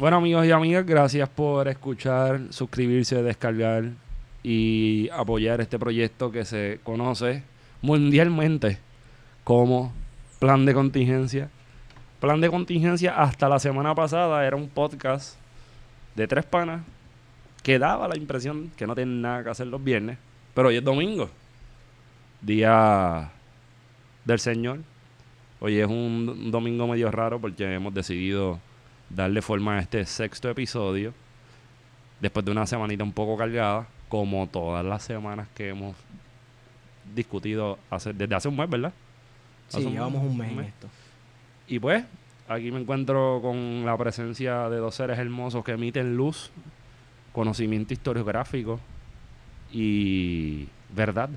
Bueno, amigos y amigas, gracias por escuchar, suscribirse, descargar y apoyar este proyecto que se conoce mundialmente como Plan de Contingencia. Plan de Contingencia hasta la semana pasada era un podcast de tres panas que daba la impresión que no tienen nada que hacer los viernes, pero hoy es domingo, día del Señor. Hoy es un domingo medio raro porque hemos decidido darle forma a este sexto episodio. Después de una semanita un poco cargada, como todas las semanas que hemos discutido hace, desde hace un mes, ¿verdad? Sí, llevamos un mes, en esto. Y pues, aquí me encuentro con la presencia de dos seres hermosos que emiten luz, conocimiento historiográfico y verdad.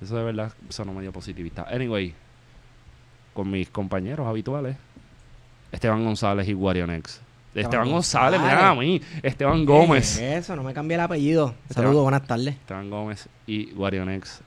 Eso de verdad sonó medio positivista. Anyway, con mis compañeros habituales, Esteban González y Guarionex. Esteban, González, mira a mí. Esteban Gómez. Eso, no me cambié el apellido. Saludos, buenas tardes. Esteban Gómez y Guarionex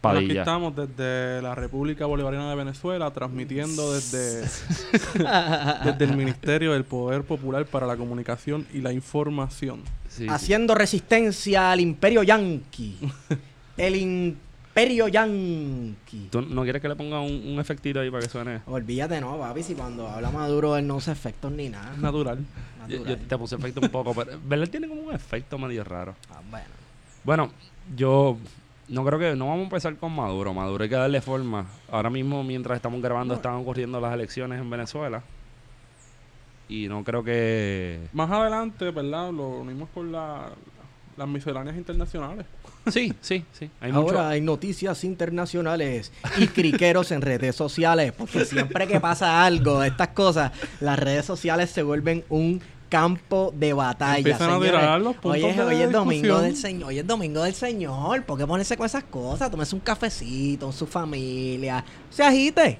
Padilla. aquí estamos desde la República Bolivariana de Venezuela, transmitiendo desde, desde el Ministerio del Poder Popular para la Comunicación y la Información. Haciendo resistencia al imperio yanqui. el imperio Yankee. ¿Tú no quieres que le ponga un, efectito ahí para que suene? Olvídate, no, papi, si cuando habla Maduro él no usa efectos ni nada. Natural. Yo, te puse efecto un poco, pero ¿verdad? Tiene como un efecto medio raro. Ah, bueno. Bueno, yo no creo que no vamos a empezar con Maduro. Maduro hay que darle forma. Ahora mismo, mientras estamos grabando, están ocurriendo las elecciones en Venezuela. Y no creo que. Más adelante, ¿verdad? Lo unimos con la, las misceláneas internacionales. Sí, sí, sí. Ahora hay noticias internacionales y criqueros en redes sociales, porque siempre que pasa algo, estas cosas, las redes sociales se vuelven un campo de batalla. Puntos hoy, es, hoy es domingo del Señor, hoy es domingo del Señor, ¿por qué ponerse con esas cosas? Tómese un cafecito con su familia, se agite.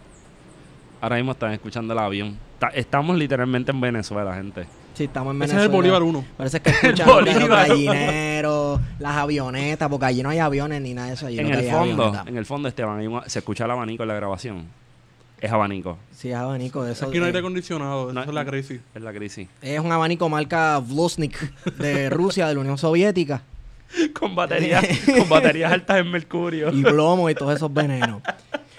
Ahora mismo están escuchando el avión. estamos literalmente en Venezuela, gente. Sí, estamos en Ese es el Bolívar 1. Parece que escuchan los gallineros, las avionetas, porque allí no hay aviones ni nada de eso. en, el fondo, en el fondo, Esteban, se escucha el abanico en la grabación. Es abanico. Sí, es abanico. De eso, Aquí no hay aire acondicionado, eso es la crisis. Es la crisis. Es un abanico marca Vlosnik de Rusia, de la Unión Soviética. con baterías, con baterías altas en mercurio. Y plomo y todos esos venenos.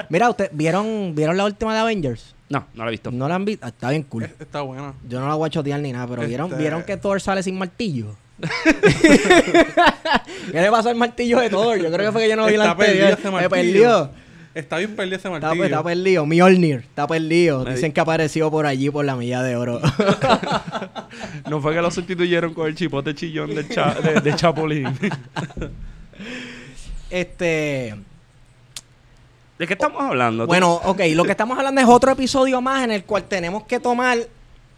Mira, ¿ustedes vieron, vieron la última de Avengers? No, no la he visto. ¿No la han visto? Ah, está bien cool. Está buena. Yo no la voy a chotear ni nada, pero ¿vieron, este ¿vieron que Thor sale sin martillo? ¿Qué le pasó al martillo de Thor? Yo creo que fue que yo no vi la anterior. Me perdió. Está bien perdido ese martillo. Está, está perdido. Mjolnir está perdido. Dicen que apareció por allí por la milla de oro. no fue que lo sustituyeron con el chipote chillón de, de, de Chapulín. este... ¿De qué estamos hablando? Bueno, ok, lo que estamos hablando es otro episodio más en el cual tenemos que tomar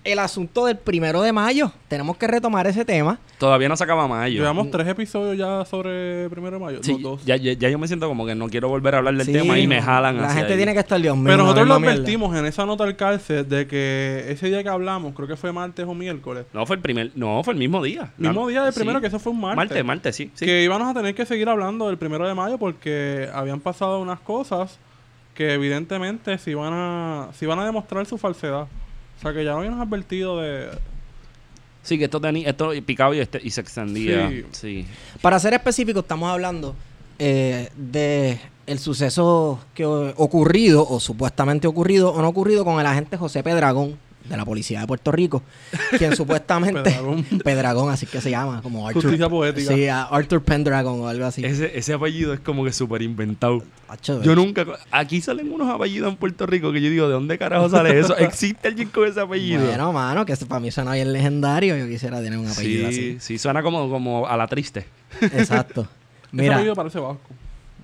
el asunto del primero de mayo. Tenemos que retomar ese tema. Todavía no se acaba mayo. Llevamos tres episodios ya sobre primero de mayo. Sí, Ya, ya, yo me siento como que no quiero volver a hablar del tema y me jalan La gente tiene que estar Dios mío. Pero nosotros lo advertimos en esa nota al cárcel de que ese día que hablamos, creo que fue martes o miércoles. No, fue el primer, no, fue el mismo día. Mismo día del primero, que eso fue un martes. Martes, martes, sí, Que íbamos a tener que seguir hablando del primero de mayo porque habían pasado unas cosas que evidentemente si van a, si van a demostrar su falsedad. O sea que ya no habíamos advertido de... Sí, que esto tenía, esto picaba y, este, y se extendía. Sí. Para ser específico, estamos hablando eh, de el suceso que ocurrido, o supuestamente ocurrido, o no ocurrido con el agente José Pedragón, de la policía de Puerto Rico, quien supuestamente... Pedragón. Pedragón, así que se llama, como Arthur. Justicia poética. Sí, Arthur Pendragon o algo así. Ese, ese apellido es como que súper inventado. Yo nunca. Aquí salen unos apellidos en Puerto Rico que yo digo, ¿de dónde carajo sale eso? ¿Existe alguien con ese apellido? Bueno, mano, que para mí suena bien legendario. Yo quisiera tener un apellido sí, sí, suena como, como a la triste. así. Exacto. Ese Mira, apellido parece vasco.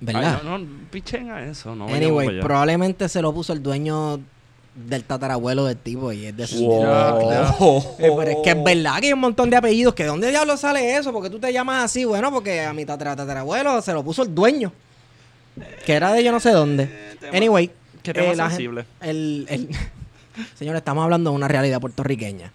¿verdad? Ay, no, no, pichen a eso. No anyway, probablemente se lo puso el dueño del tatarabuelo del tipo y es de ese- Wow. Eh, pero es que es verdad que hay un montón de apellidos. ¿Que dónde diablos sale eso? porque tú te llamas así? Bueno, porque a mi tatara- tatarabuelo se lo puso el dueño. Que era de yo no sé dónde. tema- Anyway. qué tema eh, la sensible. el, el- Señor, estamos hablando de una realidad puertorriqueña.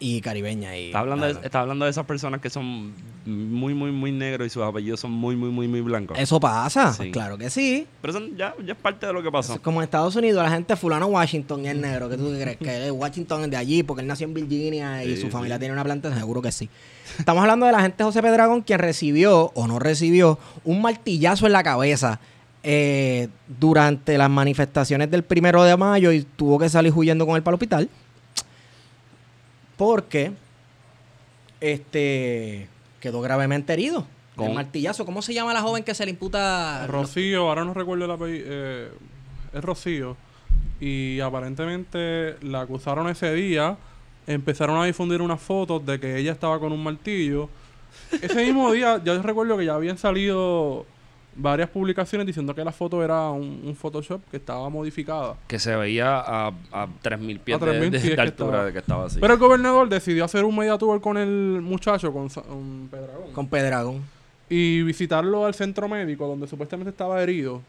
Y caribeña. Y, Está hablando, de, está hablando de esas personas que son muy, muy, muy negros y sus apellidos son muy, muy, muy, muy blancos. Eso pasa. Sí. Claro que sí. Pero eso ya, ya es parte de lo que pasó. Es como en Estados Unidos, la gente fulano Washington y es negro. ¿Qué tú crees? Que Washington es de allí porque él nació en Virginia y Sí, su familia sí. tiene una planta, seguro que sí. Estamos hablando de la gente José Pedragón, quien recibió o no recibió un martillazo en la cabeza eh, durante las manifestaciones del primero de mayo y tuvo que salir huyendo con él para el hospital. Porque este quedó gravemente herido. Con Con- martillazo. ¿Cómo se llama la joven que se le imputa? Rocío, ahora no recuerdo el apellido. eh, es Rocío. Y aparentemente la acusaron ese día. Empezaron a difundir unas fotos de que ella estaba con un martillo. Ese mismo día, yo recuerdo que ya habían salido varias publicaciones diciendo que la foto era un, un Photoshop que estaba modificada. Que se veía a, a 3.000 pies A 3.000 de, de- pies de que altura estaba. de que estaba así. Pero el gobernador decidió hacer un media tour con el muchacho, con, con Pedragón. Con Pedragón. y visitarlo al centro médico donde supuestamente estaba herido.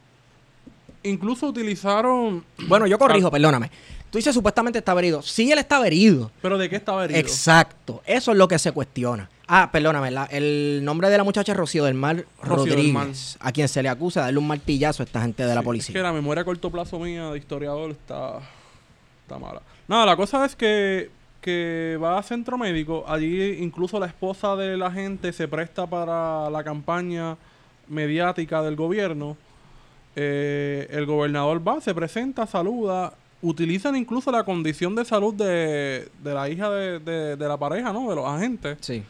Incluso utilizaron... Bueno, yo corrijo, perdóname. Tú dices supuestamente estaba herido. Sí, él estaba herido. ¿Pero de qué estaba herido? Exacto. Eso es lo que se cuestiona. Ah, perdóname. la- el nombre de la muchacha es Rocío del Mar Rocío del Rodríguez, a quien se le acusa de darle un martillazo a esta gente de la policía. Es que la memoria a corto plazo mía de historiador está, está mala. Nada, la cosa es que, que va a centro médico. Allí incluso la esposa de la gente se presta para la campaña mediática del gobierno. Eh, el gobernador va, se presenta, saluda. Utilizan incluso la condición de salud de, de la hija de, de- de la pareja, ¿no? De los agentes Sí.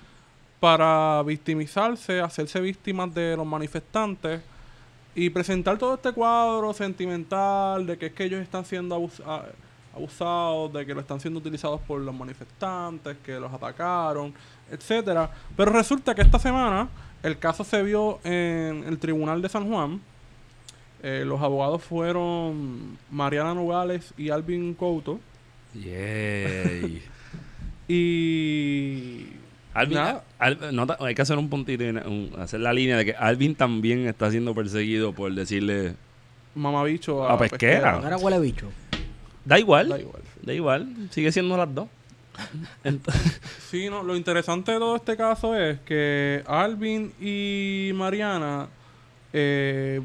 para victimizarse, hacerse víctimas de los manifestantes y presentar todo este cuadro sentimental de que es que ellos están siendo abus- abusados, de que lo están siendo utilizados por los manifestantes, que los atacaron, etcétera. Pero resulta que esta semana el caso se vio en el Tribunal de San Juan. Eh, los abogados fueron Mariana Nogales y Alvin Couto. Yay. Y Alvin, Nada. Al- no ta- hay que hacer un puntito, y una- un- hacer la línea de que Alvin también está siendo perseguido por decirle, mamabicho A pesquera. No era huele bicho. da igual, Da igual. da igual, sigue siendo las dos. Sí, no, lo interesante de todo este caso es que Alvin y Mariana eh,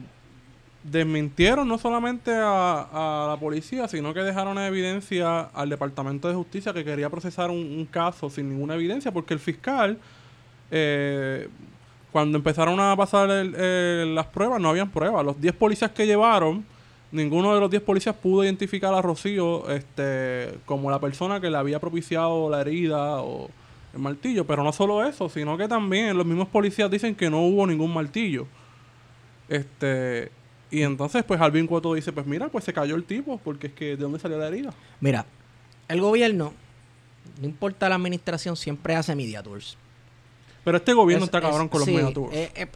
desmintieron no solamente a, la policía, sino que dejaron en evidencia al Departamento de Justicia que quería procesar un, un caso sin ninguna evidencia, porque el fiscal, eh, cuando empezaron a pasar el- el- las pruebas, no habían pruebas. Los 10 policías que llevaron, ninguno de los 10 policías pudo identificar a Rocío este, como la persona que le había propiciado la herida o el martillo. Pero no solo eso, sino que también los mismos policías dicen que no hubo ningún martillo. Este, y entonces, pues Alvin Cuoto dice, pues mira, pues se cayó el tipo, porque es que ¿de dónde salió la herida? Mira, el gobierno, no importa la administración, siempre hace media tours. Pero este gobierno Es- está cabrón con los sí, media tours.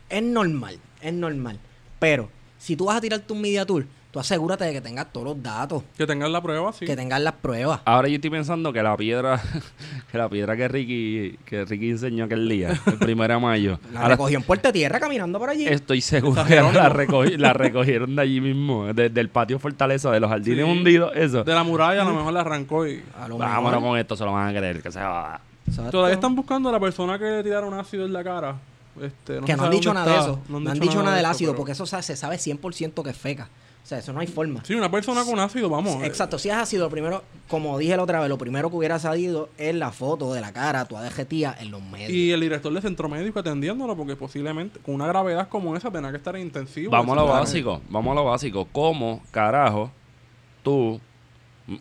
Es, normal, es normal. Pero si tú vas a tirarte un media tour, tú asegúrate de que tengas todos los datos, Que tengan la prueba, sí. que tengas las pruebas. Ahora yo estoy pensando que la piedra, que la piedra que Ricky, que Ricky enseñó aquel día, el primero de mayo, La ahora recogió en Puerta Tierra caminando por allí. estoy seguro que la, ¿no? recogi- la recogieron de allí mismo, de- del patio Fortaleza, de los jardines Sí. hundidos, eso. De la muralla a lo mejor la arrancó y... A lo Vámonos mejor. con esto, se lo van a creer, que se va. Exacto. Todavía están buscando a la persona que le tiraron ácido en la cara. Este, que se no han dicho nada de eso. No han, dicho nada del ácido, pero- porque eso se sabe 100% que es feca. O sea, eso no hay forma. Sí, una persona con ácido, vamos. eh, Exacto, si es ácido, lo primero, como dije la otra vez, lo primero que hubiera salido es la foto de la cara, tu tía en los medios. Y el director del centro médico atendiéndolo, porque posiblemente con una gravedad como esa tenía que estar en intensivo. Vamos a lo básico, vamos a lo básico. ¿Cómo, carajo, tú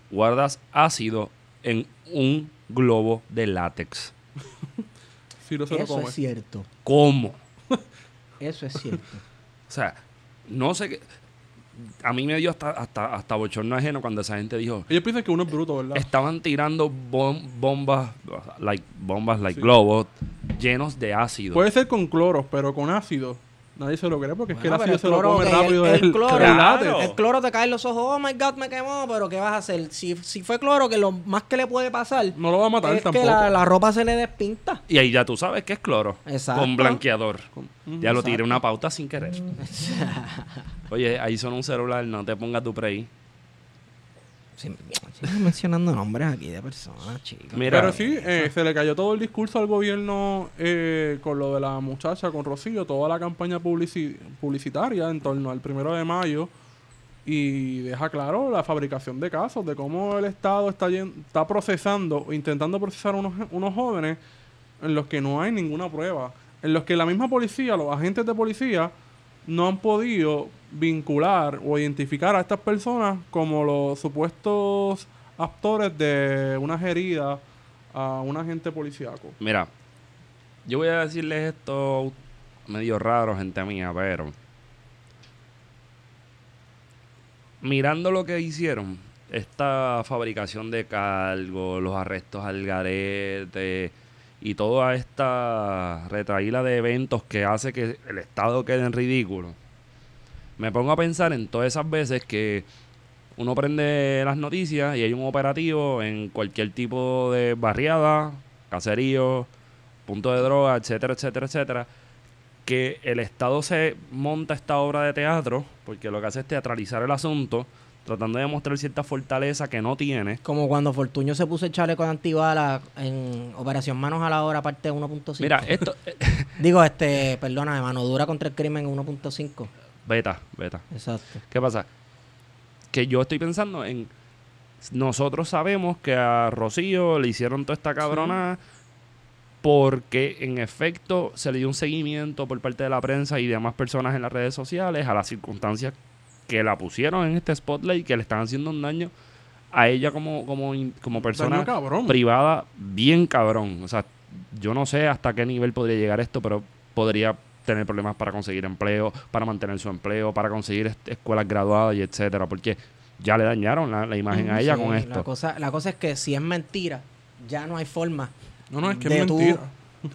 guardas ácido en un globo de látex. Si no se lo Eso come. es cierto. ¿Cómo? Eso es cierto. O sea, no sé qué. A mí me dio hasta, hasta, hasta bochorno ajeno cuando esa gente dijo. Ellos piensan que uno es bruto, ¿verdad? Estaban tirando bom- bombas, like, bombas, like Sí. globos, llenos de ácido. Puede ser con cloro, pero con ácido. Nadie se lo cree porque es que el ácido el se lo come rápido el- el el, cloro. el Claro. látex. El cloro te cae en los ojos, oh my god, me quemó, pero ¿qué vas a hacer? Si, si fue cloro, que lo más que le puede pasar No lo va a matar es tampoco. que la, la ropa se le despinta. Y ahí ya tú sabes que es cloro. Exacto. Con blanqueador. Con-. Ya lo tiré una pauta sin querer. Oye, ahí son un celular, no te pongas tu pre Sí, sigo mencionando nombres aquí de personas, chicos. Mira, Pero sí, eh, se le cayó todo el discurso al gobierno eh, con lo de la muchacha, con Rocío, toda la campaña publici- publicitaria en torno al primero de mayo. Y deja claro la fabricación de casos, de cómo el Estado está, está procesando, o intentando procesar unos, unos jóvenes en los que no hay ninguna prueba. En los que la misma policía, los agentes de policía, no han podido vincular o identificar a estas personas como los supuestos actores de unas heridas a un agente policíaco. Mira, yo voy a decirles esto medio raro, gente mía, pero mirando lo que hicieron, esta fabricación de cargos, los arrestos al garete y toda esta retraída de eventos que hace que el Estado quede en ridículo, me pongo a pensar en todas esas veces que uno prende las noticias y hay un operativo en cualquier tipo de barriada, caserío, punto de droga, etcétera, etcétera, etcétera, que el Estado se monta esta obra de teatro, porque lo que hace es teatralizar el asunto, tratando de demostrar cierta fortaleza que no tiene. Como cuando Fortuño se puso el chaleco de antibala en Operación Manos a la Hora, parte 1.5. Mira, esto... Digo, este, perdóname, mano dura contra el crimen 1.5. beta, beta. Exacto. ¿Qué pasa? Que yo estoy pensando en. Nosotros sabemos que a Rocío le hicieron toda esta cabrona porque en efecto se le dio un seguimiento por parte de la prensa y demás personas en las redes sociales a las circunstancias que la pusieron en este spotlight que le están haciendo un daño a ella como, como, como persona privada bien cabrón. O sea, yo no sé hasta qué nivel podría llegar esto, pero podría tener problemas para conseguir empleo, para mantener su empleo, para conseguir est- escuelas graduadas y etcétera, porque ya le dañaron la, la imagen a ella Sí, con La esto. cosa, la cosa es que si es mentira, ya no hay forma. No, no, es que de es tú- mentira.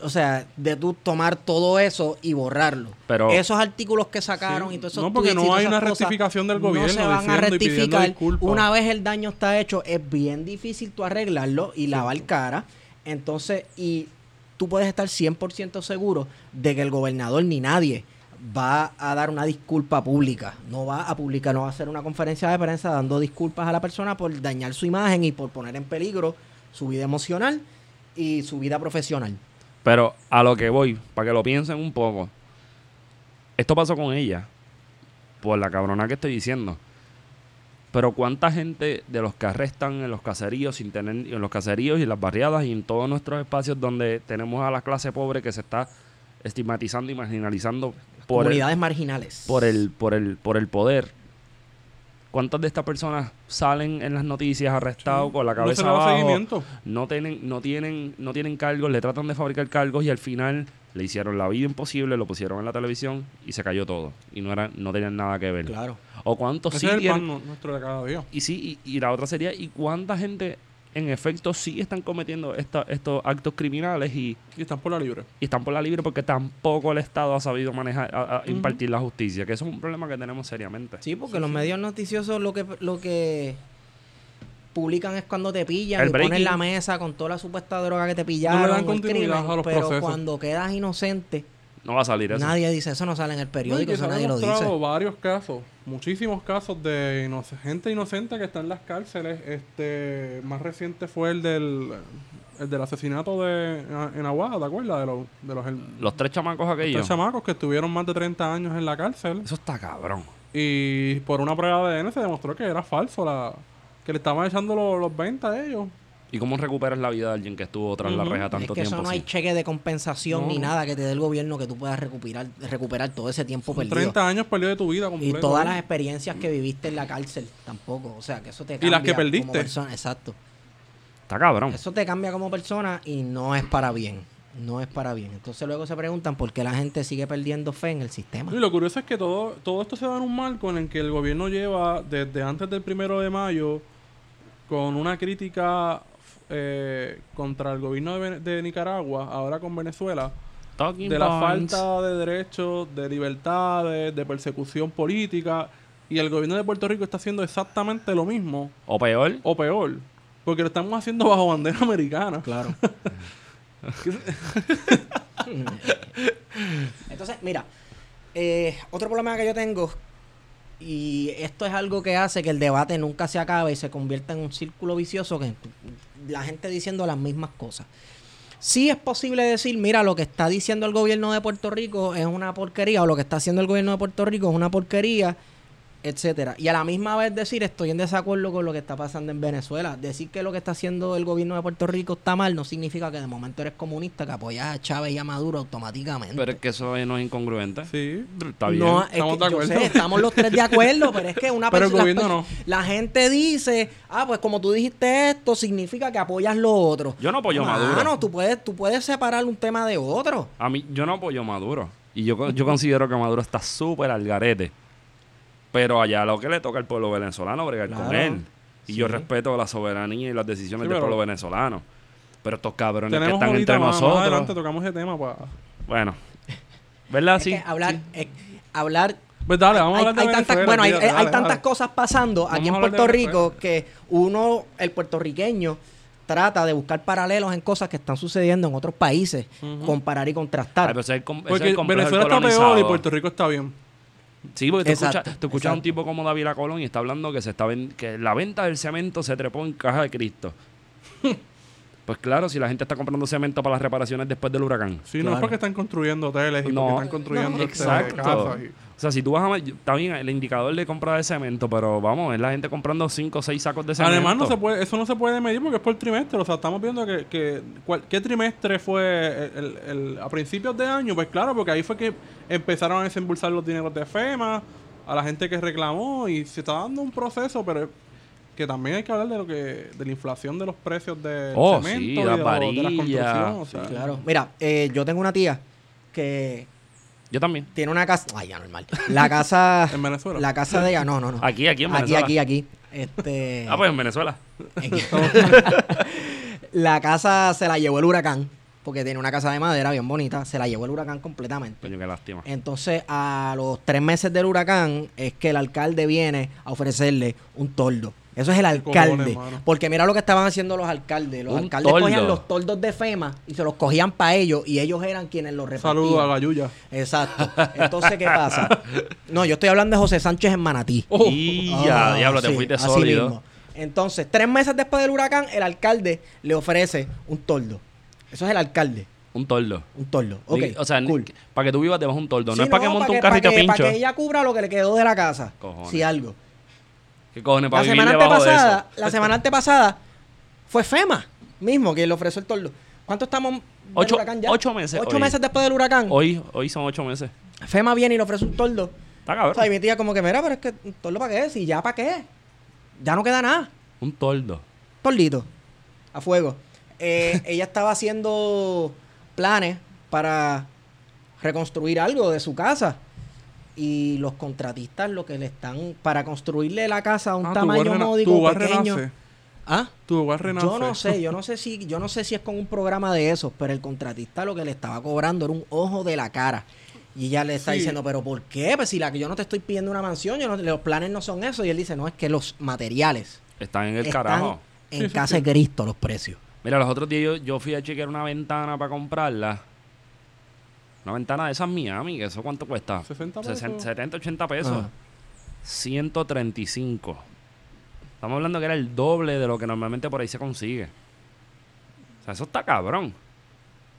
O sea, de tú tomar todo eso y borrarlo. Pero- Esos artículos que sacaron Sí. y todos esos No, porque no hay una rectificación del No gobierno se van a rectificar. Una vez el daño está hecho, es bien difícil tú arreglarlo y lavar cara. Entonces, y tú puedes estar 100% seguro de que el gobernador ni nadie va a dar una disculpa pública. No va a publicar, no va a hacer una conferencia de prensa dando disculpas a la persona por dañar su imagen y por poner en peligro su vida emocional y su vida profesional. Pero a lo que voy, para que lo piensen un poco, esto pasó con ella, por la cabrona que estoy diciendo. Pero cuánta gente de los que arrestan en los caseríos sin tener en los caseríos y en las barriadas y en todos nuestros espacios donde tenemos a la clase pobre que se está estigmatizando y marginalizando por el, Comunidades marginales. por el por el por el poder. ¿Cuántas de estas personas salen en las noticias arrestados con la No se cabeza le da abajo? seguimiento. no tienen, no tienen, no tienen cargos, le tratan de fabricar cargos y al final le hicieron la vida imposible, lo pusieron en la televisión y se cayó todo. Y no era, no tenían nada que ver. Claro. O cuántos Ese sí es el tienen- pan nu- nuestro de cada día. y sí, y, y la otra sería, ¿y cuánta gente en efecto sí están cometiendo esta- estos actos criminales y, Y están por la libre. y están por la libre porque tampoco el Estado ha sabido manejar, a- a Ujú. impartir la justicia? Que eso es un problema que tenemos seriamente. Sí, porque los medios noticiosos lo que lo que publican es cuando te pillan El y ponen la mesa con toda la supuesta droga que te pillaron. continuidad crimen, a los pero procesos. cuando quedas inocente, No va a salir eso. nadie dice eso, no sale en el No, periódico, que eso se han nadie lo dice. varios casos, muchísimos casos de inoc- gente inocente que está en las cárceles. Este más reciente fue el del el del asesinato de en Aguada, ¿te acuerdas? De los de los, el- Los tres chamacos tres aquellos. chamacos que estuvieron más de 30 años en la cárcel Eso está cabrón. y por una prueba de ADN se demostró que era falso la que le estaban echando los, los 20 a ellos. ¿Y cómo recuperas la vida de alguien que estuvo tras la reja Es tanto que eso tiempo? no hay sí? cheque de compensación No, ni nada que te dé el gobierno que tú puedas recuperar, recuperar todo ese tiempo perdido. 30 años perdió de tu vida Y completo. todas ¿eh? las experiencias que viviste en la cárcel tampoco. O sea, que eso te Y cambia las que como perdiste. persona. Exacto. Está cabrón. Eso te cambia como persona y no es para bien. No es para bien. Entonces luego se preguntan por qué la gente sigue perdiendo fe en el sistema. Y lo curioso es que todo, todo esto se da en un marco en el que el gobierno lleva desde antes del primero de mayo con una crítica eh, contra el gobierno de, Nicaragua, ahora con Venezuela, Talking de la points. falta de derechos, de libertades, de persecución política. Y el gobierno de Puerto Rico está haciendo exactamente lo mismo, O peor. o peor, porque lo estamos haciendo bajo bandera americana. Claro. Entonces, mira, eh, otro problema que yo tengo, y esto es algo que hace que el debate nunca se acabe y se convierta en un círculo vicioso, que la gente diciendo las mismas cosas. Sí es posible decir, mira, lo que está diciendo el gobierno de Puerto Rico es una porquería, o lo que está haciendo el gobierno de Puerto Rico es una porquería, etcétera. Y a la misma vez decir, estoy en desacuerdo con lo que está pasando en Venezuela. Decir que lo que está haciendo el gobierno de Puerto Rico está mal no significa que de momento eres comunista, que apoyas a Chávez y a Maduro automáticamente. Pero es que eso no es incongruente. Sí. Está bien. No, es Estamos que de yo acuerdo. sé, estamos los tres de acuerdo, pero es que una Pero el gobierno La gente dice, ah, pues como tú dijiste esto, significa que apoyas lo otro. Yo no apoyo a Mano, Maduro. tú puedes, tú puedes separar un tema de otro. A mí, yo no apoyo a Maduro. Y yo, yo considero que Maduro está súper al garete. Pero allá lo que le toca al pueblo venezolano bregar con Claro. él. Y yo respeto la soberanía y las decisiones Sí, del pueblo venezolano. Pero estos cabrones que están entre más, más nosotros. adelante tocamos ese tema para... Bueno. ¿Verdad? Es Sí. que hablar, eh, hablar Pues dale, vamos a hay, hablar de hay tantas, bueno, hay, hay tantas dale. cosas pasando Vamos aquí en Puerto Rico que uno, el puertorriqueño, trata de buscar paralelos en cosas que están sucediendo en otros países, Ujú. comparar y Ay, contrastar. pero ese es el com- ese es Porque Venezuela está peor y. Puerto Rico está bien. Sí, porque tú escuchas, tú escuchas a un tipo como David Colón y está hablando que se está ven- que la venta del cemento se trepó en caja de Cristo. pues claro, si la gente está comprando cemento para las reparaciones después del huracán. Sí, no es porque están construyendo hoteles y No, porque están construyendo no, este, Exacto. casas. y- O sea, si tú vas a... Está bien, el indicador de compra de cemento, pero vamos, es la gente comprando 5 o 6 sacos de cemento. Además, no se puede, eso no se puede medir porque es por trimestre. O sea, estamos viendo que, qué trimestre fue el, el- el- a principios de año. Pues claro, porque ahí fue que empezaron a desembolsar los dineros de FEMA, a la gente que reclamó y se está dando un proceso, pero que también hay que hablar de lo que de la inflación de los precios del Oh, cemento sí, y las de, lo- de la varillas. construcción. O sea, Claro. Mira, eh, yo tengo una tía que Yo también. tiene una casa. Ay, ya normal. La casa. En Venezuela. La casa de ella. No, no, no. Aquí, aquí en Aquí, Venezuela. aquí, aquí. Este. Ah, pues en Venezuela. la casa se la llevó el huracán. Porque tiene una casa de madera bien bonita. Se la llevó el huracán completamente. Coño, qué lástima. Entonces, a los tres meses del huracán, es que el alcalde viene a ofrecerle un toldo. Eso es el alcalde. cojones, porque mira lo que estaban haciendo los alcaldes. Los Un alcaldes toldo. cogían los toldos de FEMA y se los cogían para ellos y ellos eran quienes los repartían. Saludos a Gayuya. Exacto. Entonces, ¿qué pasa? No, yo estoy hablando de José Sánchez en Manatí. Oh. y ya, Ah, diablo, te sí, fuiste así sólido. mismo. Entonces, tres meses después del huracán, el alcalde le ofrece un toldo. Eso es el alcalde. Un tordo. Un toldo. Ok, O sea, cool. para que tú vivas debajo de un tordo. Sí, no es para que monte un pa' carrito que- pincho. Para que ella cubra lo que le quedó de la casa. Cojones. Si algo. ¿Qué cojones para La vivir semana debajo de antepasada, eso? la semana antepasada fue FEMA mismo que le ofreció el tordo. ¿Cuánto estamos del Ocho- huracán ya? ocho meses Ocho hoy. meses después del huracán. Hoy, hoy son ocho meses. FEMA viene y le ofrece un tordo. Está O cabrón. sea, y mi tía como que, mira, pero es que un tordo para qué, si ya para qué. Ya no queda nada. Un tordo. Tordito. A fuego. Eh, ella estaba haciendo planes para reconstruir algo de su casa. Y los contratistas lo que le están para construirle la casa a un Ah, tamaño módico pequeño. renace. ¿Ah? Tu hogar renace. Yo no sé, yo no sé si, yo no sé si es con un programa de esos, pero el contratista lo que le estaba cobrando era un ojo de la cara. Y ella le está Sí. diciendo, pero ¿por qué? Pues si la que yo no te estoy pidiendo una mansión, yo no- los planes no son eso. Y él dice, no, es que los materiales Están en el están carajo. en sí, casa sí. de Cristo los precios. Mira, los otros días yo, yo fui a chequear una ventana para comprarla. Una ventana de esas Miami, que eso cuánto cuesta? 60 Sesen- pesos. 70, 80 pesos. Ah. 135. Estamos hablando que era el doble de lo que normalmente por ahí se consigue. O sea, eso está cabrón.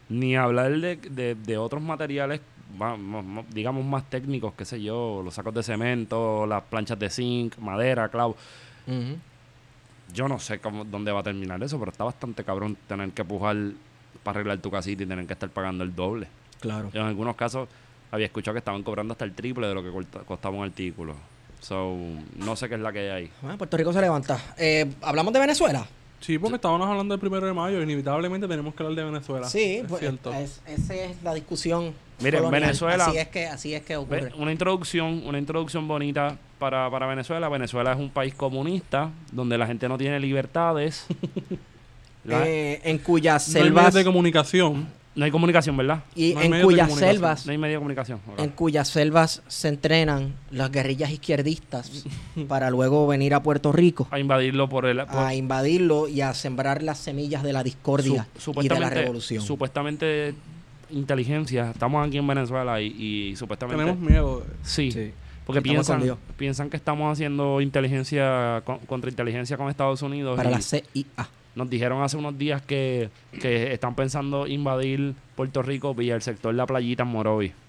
Ni hablar de, de- de otros materiales, digamos, más técnicos, qué sé yo, los sacos de cemento, las planchas de zinc, madera, clavo. yo no sé cómo, dónde va a terminar eso, pero está bastante cabrón tener que pujar para arreglar tu casita y tener que estar pagando el doble. Claro. En algunos casos había escuchado que estaban cobrando hasta el triple de lo que costaba un artículo. So, no sé qué es la que hay ahí. Bueno, Puerto Rico se levanta. Eh, ¿Hablamos de Venezuela? Sí, porque estábamos hablando del primero de mayo. Inevitablemente tenemos que hablar de Venezuela. Sí, es pues, cierto. es- esa es la discusión. Mire, colonial. Venezuela- Así es que, así es que ocurre. Una introducción, una introducción bonita para, para Venezuela. Venezuela es un país comunista donde la gente no tiene libertades. La- Eh, en cuyas No hay medios selvas de comunicación. No hay comunicación, ¿verdad? y no en cuyas selvas No hay medio de comunicación. en cuyas selvas se entrenan las guerrillas izquierdistas para luego venir a Puerto Rico A invadirlo por el... por- a invadirlo y a sembrar las semillas de la discordia Su- y de la revolución. Supuestamente inteligencia. Estamos aquí en Venezuela y, y supuestamente... Tenemos miedo. Sí, Sí. porque piensan, piensan que estamos haciendo inteligencia con- contra inteligencia con Estados Unidos. Para y la CIA. Nos dijeron hace unos días que, que están pensando invadir Puerto Rico vía el sector La Playita en Morovi.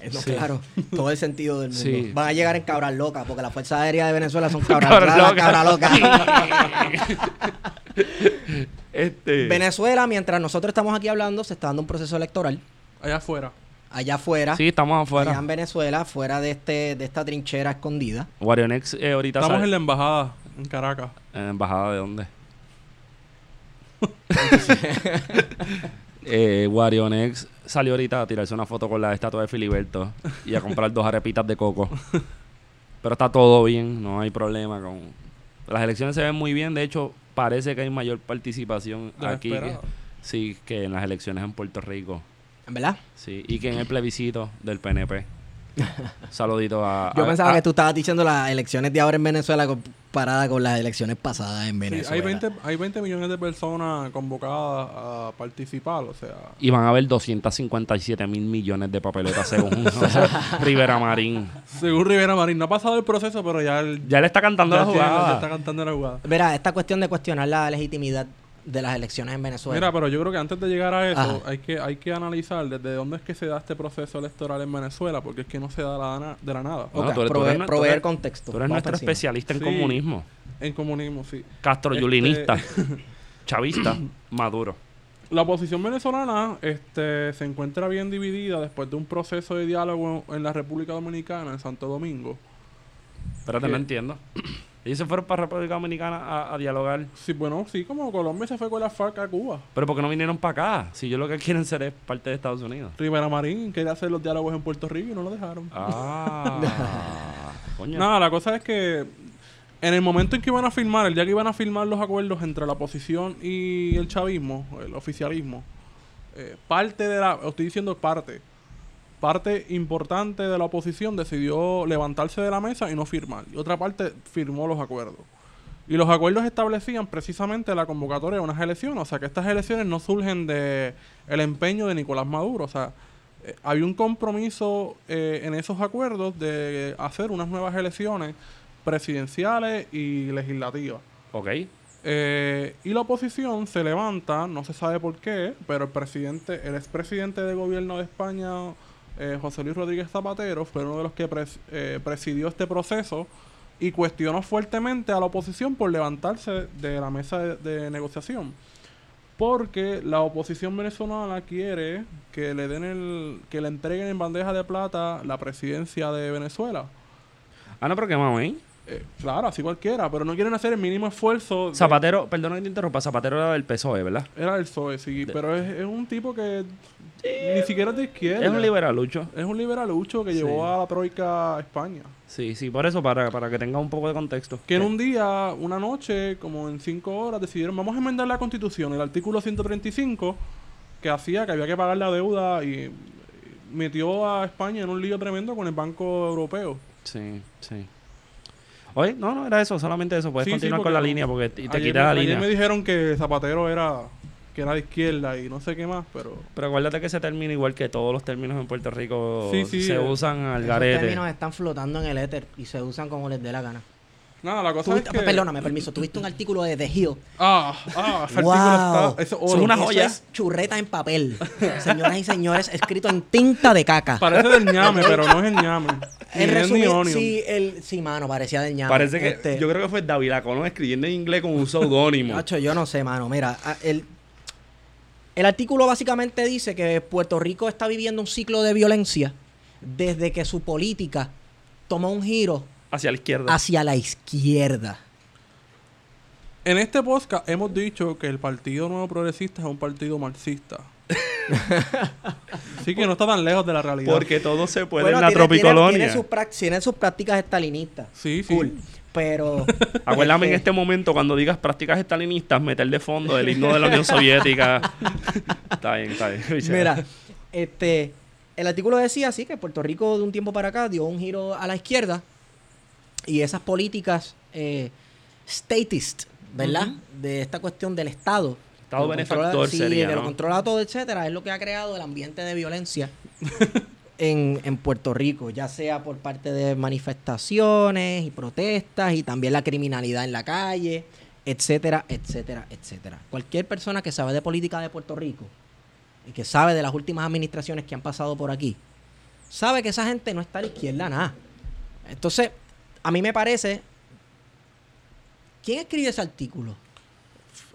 Eh, no, Sí. Claro, todo el sentido del mundo. Sí. Van a llegar en cabras locas, porque la Fuerza Aérea de Venezuela son cabras Cabras cabra locas. locas. este, Venezuela, mientras nosotros estamos aquí hablando, se está dando un proceso electoral Allá afuera. allá afuera, sí, estamos afuera. allá en Venezuela, fuera de este de esta trinchera escondida. Warionex eh, ahorita Estamos sale- en la embajada, en Caracas. ¿En la embajada de dónde? eh, Warionex salió ahorita a tirarse una foto con la estatua de Filiberto y a comprar dos arepitas de coco. Pero está todo bien, no hay problema con... Las elecciones se ven muy bien, de hecho parece que hay mayor participación aquí que, sí, que en las elecciones en Puerto Rico. ¿En verdad? Sí, y que en el plebiscito del PNP. Saludito a... Yo a- pensaba a- que tú estabas diciendo las elecciones de ahora en Venezuela comparada con las elecciones pasadas en Sí, Venezuela. hay, 20, hay 20 millones de personas convocadas a participar, o sea... Y van a haber 257 mil millones de papeletas según Rivera Marín. Según Rivera Marín, no ha pasado el proceso, pero ya, el, Ya le está cantando ya la tiene- jugada. ya está cantando la jugada. Verá, esta cuestión de cuestionar la legitimidad de las elecciones en Venezuela. Mira, pero yo creo que antes de llegar a eso, Ajá. hay que, hay que analizar desde dónde es que se da este proceso electoral en Venezuela, porque es que no se da la de la nada. Ok, Bueno, tú eres- tú proveer, tú eres- contexto. Tú eres nuestro especialista en Sí. comunismo. En comunismo, sí. Castro Este- Yulinista. Chavista. Maduro. La oposición venezolana este, se encuentra bien dividida después de un proceso de diálogo en la República Dominicana, en Santo Domingo. Espérate, no entiendo. Ellos se fueron para República Dominicana a, a dialogar. Sí, bueno, sí, como Colombia se fue con la FARC a Cuba. Pero ¿por qué no vinieron para acá? Si yo lo que quieren ser es parte de Estados Unidos. Rivera Marín quería hacer los diálogos en Puerto Rico y no lo dejaron. Ah. Coño. Nada, la cosa es que en el momento en que iban a firmar, el día que iban a firmar los acuerdos entre la oposición y el chavismo, el oficialismo, eh, parte de la, estoy diciendo parte, parte importante de la oposición decidió levantarse de la mesa y no firmar. Y otra parte firmó los acuerdos. Y los acuerdos establecían precisamente la convocatoria de unas elecciones. O sea, que estas elecciones no surgen de el empeño de Nicolás Maduro. O sea, eh, había un compromiso eh, en esos acuerdos de hacer unas nuevas elecciones presidenciales y legislativas. Ok. Eh, y la oposición se levanta, no se sabe por qué, pero el presidente, el expresidente de gobierno de España, eh, José Luis Rodríguez Zapatero, fue uno de los que pres- eh, presidió este proceso y cuestionó fuertemente a la oposición por levantarse de la mesa de, de negociación. Porque la oposición venezolana quiere que le den el, que le entreguen en bandeja de plata la presidencia de Venezuela. Ah, no, pero qué ¿eh? Eh, claro, así cualquiera, pero no quieren hacer el mínimo esfuerzo. de- Zapatero, perdona que te interrumpa, Zapatero era del PSOE, ¿verdad? Era el PSOE, sí, pero es, es un tipo que ni siquiera es de izquierda. Es un liberalucho. Es un liberalucho que Sí. llevó a la troika a España. Sí, sí, por eso, para, para que tenga un poco de contexto. Que en un día, una noche, como en cinco horas, decidieron, vamos a enmendar la constitución, el artículo 135, que hacía que había que pagar la deuda y metió a España en un lío tremendo con el Banco Europeo. Sí, sí. Oye, no, no era eso, solamente eso. Puedes continuar con la línea porque te, ayer, quitas la ayer línea. me dijeron que Zapatero era que era de izquierda y no sé qué más, pero... Pero acuérdate que ese término, igual que todos los términos en Puerto Rico, Sí, sí, se eh. usan al Esos garete. términos están flotando en el éter y se usan como les dé la gana. Nada, la cosa es que... Perdóname, permiso. Tuviste un artículo de The Hill. Ah, ah, ese Wow. artículo está... Eso, Son oro. una Eso joya. es churreta en papel. Señoras y señores, escrito en tinta de caca. Parece del ñame, pero no es el ñame. Onion. sí, el, sí, mano, parecía del ñamo. Parece que Este, yo creo que fue David Colón escribiendo en inglés con un seudónimo. Nacho, yo no sé, mano. Mira, el, el artículo básicamente dice que Puerto Rico está viviendo un ciclo de violencia desde que su política tomó un giro hacia la izquierda. hacia la izquierda. En este podcast hemos dicho que el Partido Nuevo Progresista es un partido marxista. Así que no está tan lejos de la realidad. Porque todo se puede Bueno, en la tiene- tropicolonia. Tiene, sus, prac- tiene sus prácticas estalinistas. Sí, sí. Pero. Acuérdame en este, este momento cuando digas prácticas estalinistas, meter de fondo el himno de la Unión Soviética. está bien, está bien. Mira, este, el artículo decía así que Puerto Rico de un tiempo para acá dio un giro a la izquierda y esas políticas eh, statist, ¿verdad? De esta cuestión del Estado. Estado benefactor controla- sí, que lo controla todo, etcétera, es lo que ha creado el ambiente de violencia en, Puerto Rico, ya sea por parte de manifestaciones y protestas y también la criminalidad en la calle, etcétera, etcétera, etcétera. Cualquier persona que sabe de política de Puerto Rico y que sabe de las últimas administraciones que han pasado por aquí, sabe que esa gente no está a la izquierda nada. Entonces, a mí me parece... ¿Quién escribió ese artículo?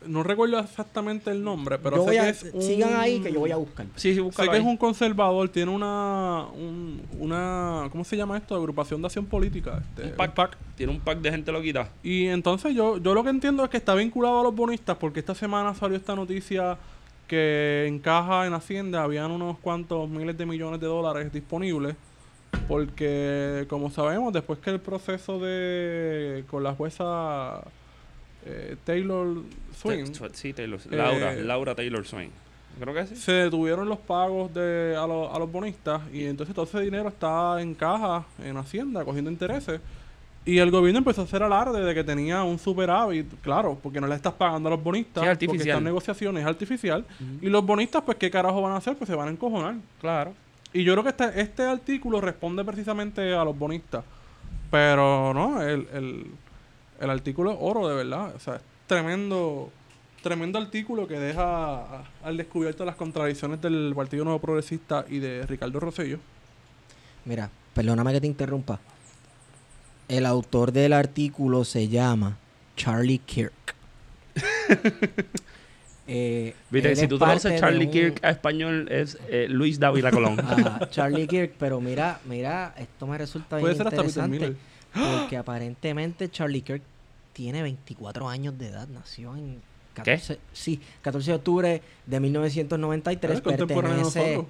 No recuerdo exactamente el nombre, pero Yo sé que es un- Sigan ahí que yo voy a buscar. Sí, sí, Sé búscalo que es ahí. un conservador, tiene una, un- una, ¿cómo se llama esto? Agrupación de acción política. Este, Un pack, Tiene un pack de gente loquita. Y entonces yo, yo lo que entiendo es que está vinculado a los bonistas porque esta semana salió esta noticia que en caja en Hacienda habían unos cuantos miles de millones de dólares disponibles porque como sabemos después que el proceso de con la jueza eh, Taylor Swain Sí, Taylor. Laura, Eh, Laura Taylor Swain. Creo que sí. se detuvieron los pagos de, a, los- a los bonistas y entonces todo ese dinero está en caja, en Hacienda, cogiendo intereses. Y el gobierno empezó a hacer alarde de que tenía un superávit, claro, porque no le estás pagando a los bonistas, Sí, porque artificial. está en negociaciones, es artificial. Y los bonistas, pues, ¿qué carajo van a hacer? Pues se van a encojonar. Claro. Y yo creo que este, este artículo responde precisamente a los bonistas. Pero no, el, el, el artículo es oro, de verdad. O sea, es tremendo, tremendo artículo que deja al descubierto las contradicciones del Partido Nuevo Progresista y de Ricardo Rosello. Mira, perdóname que te interrumpa. El autor del artículo se llama Charlie Kirk. Eh, Viste, si tú traduces Charlie un- Kirk a español es eh, Luis Dávila Colón. Ah, Charlie Kirk, pero mira, mira, esto me resulta bien Puede ser hasta Peter interesante. Porque aparentemente Charlie Kirk tiene 24 años de edad. Nació en 14, sí, 14 de octubre de 1993. Es contemporáneo de Pertenece.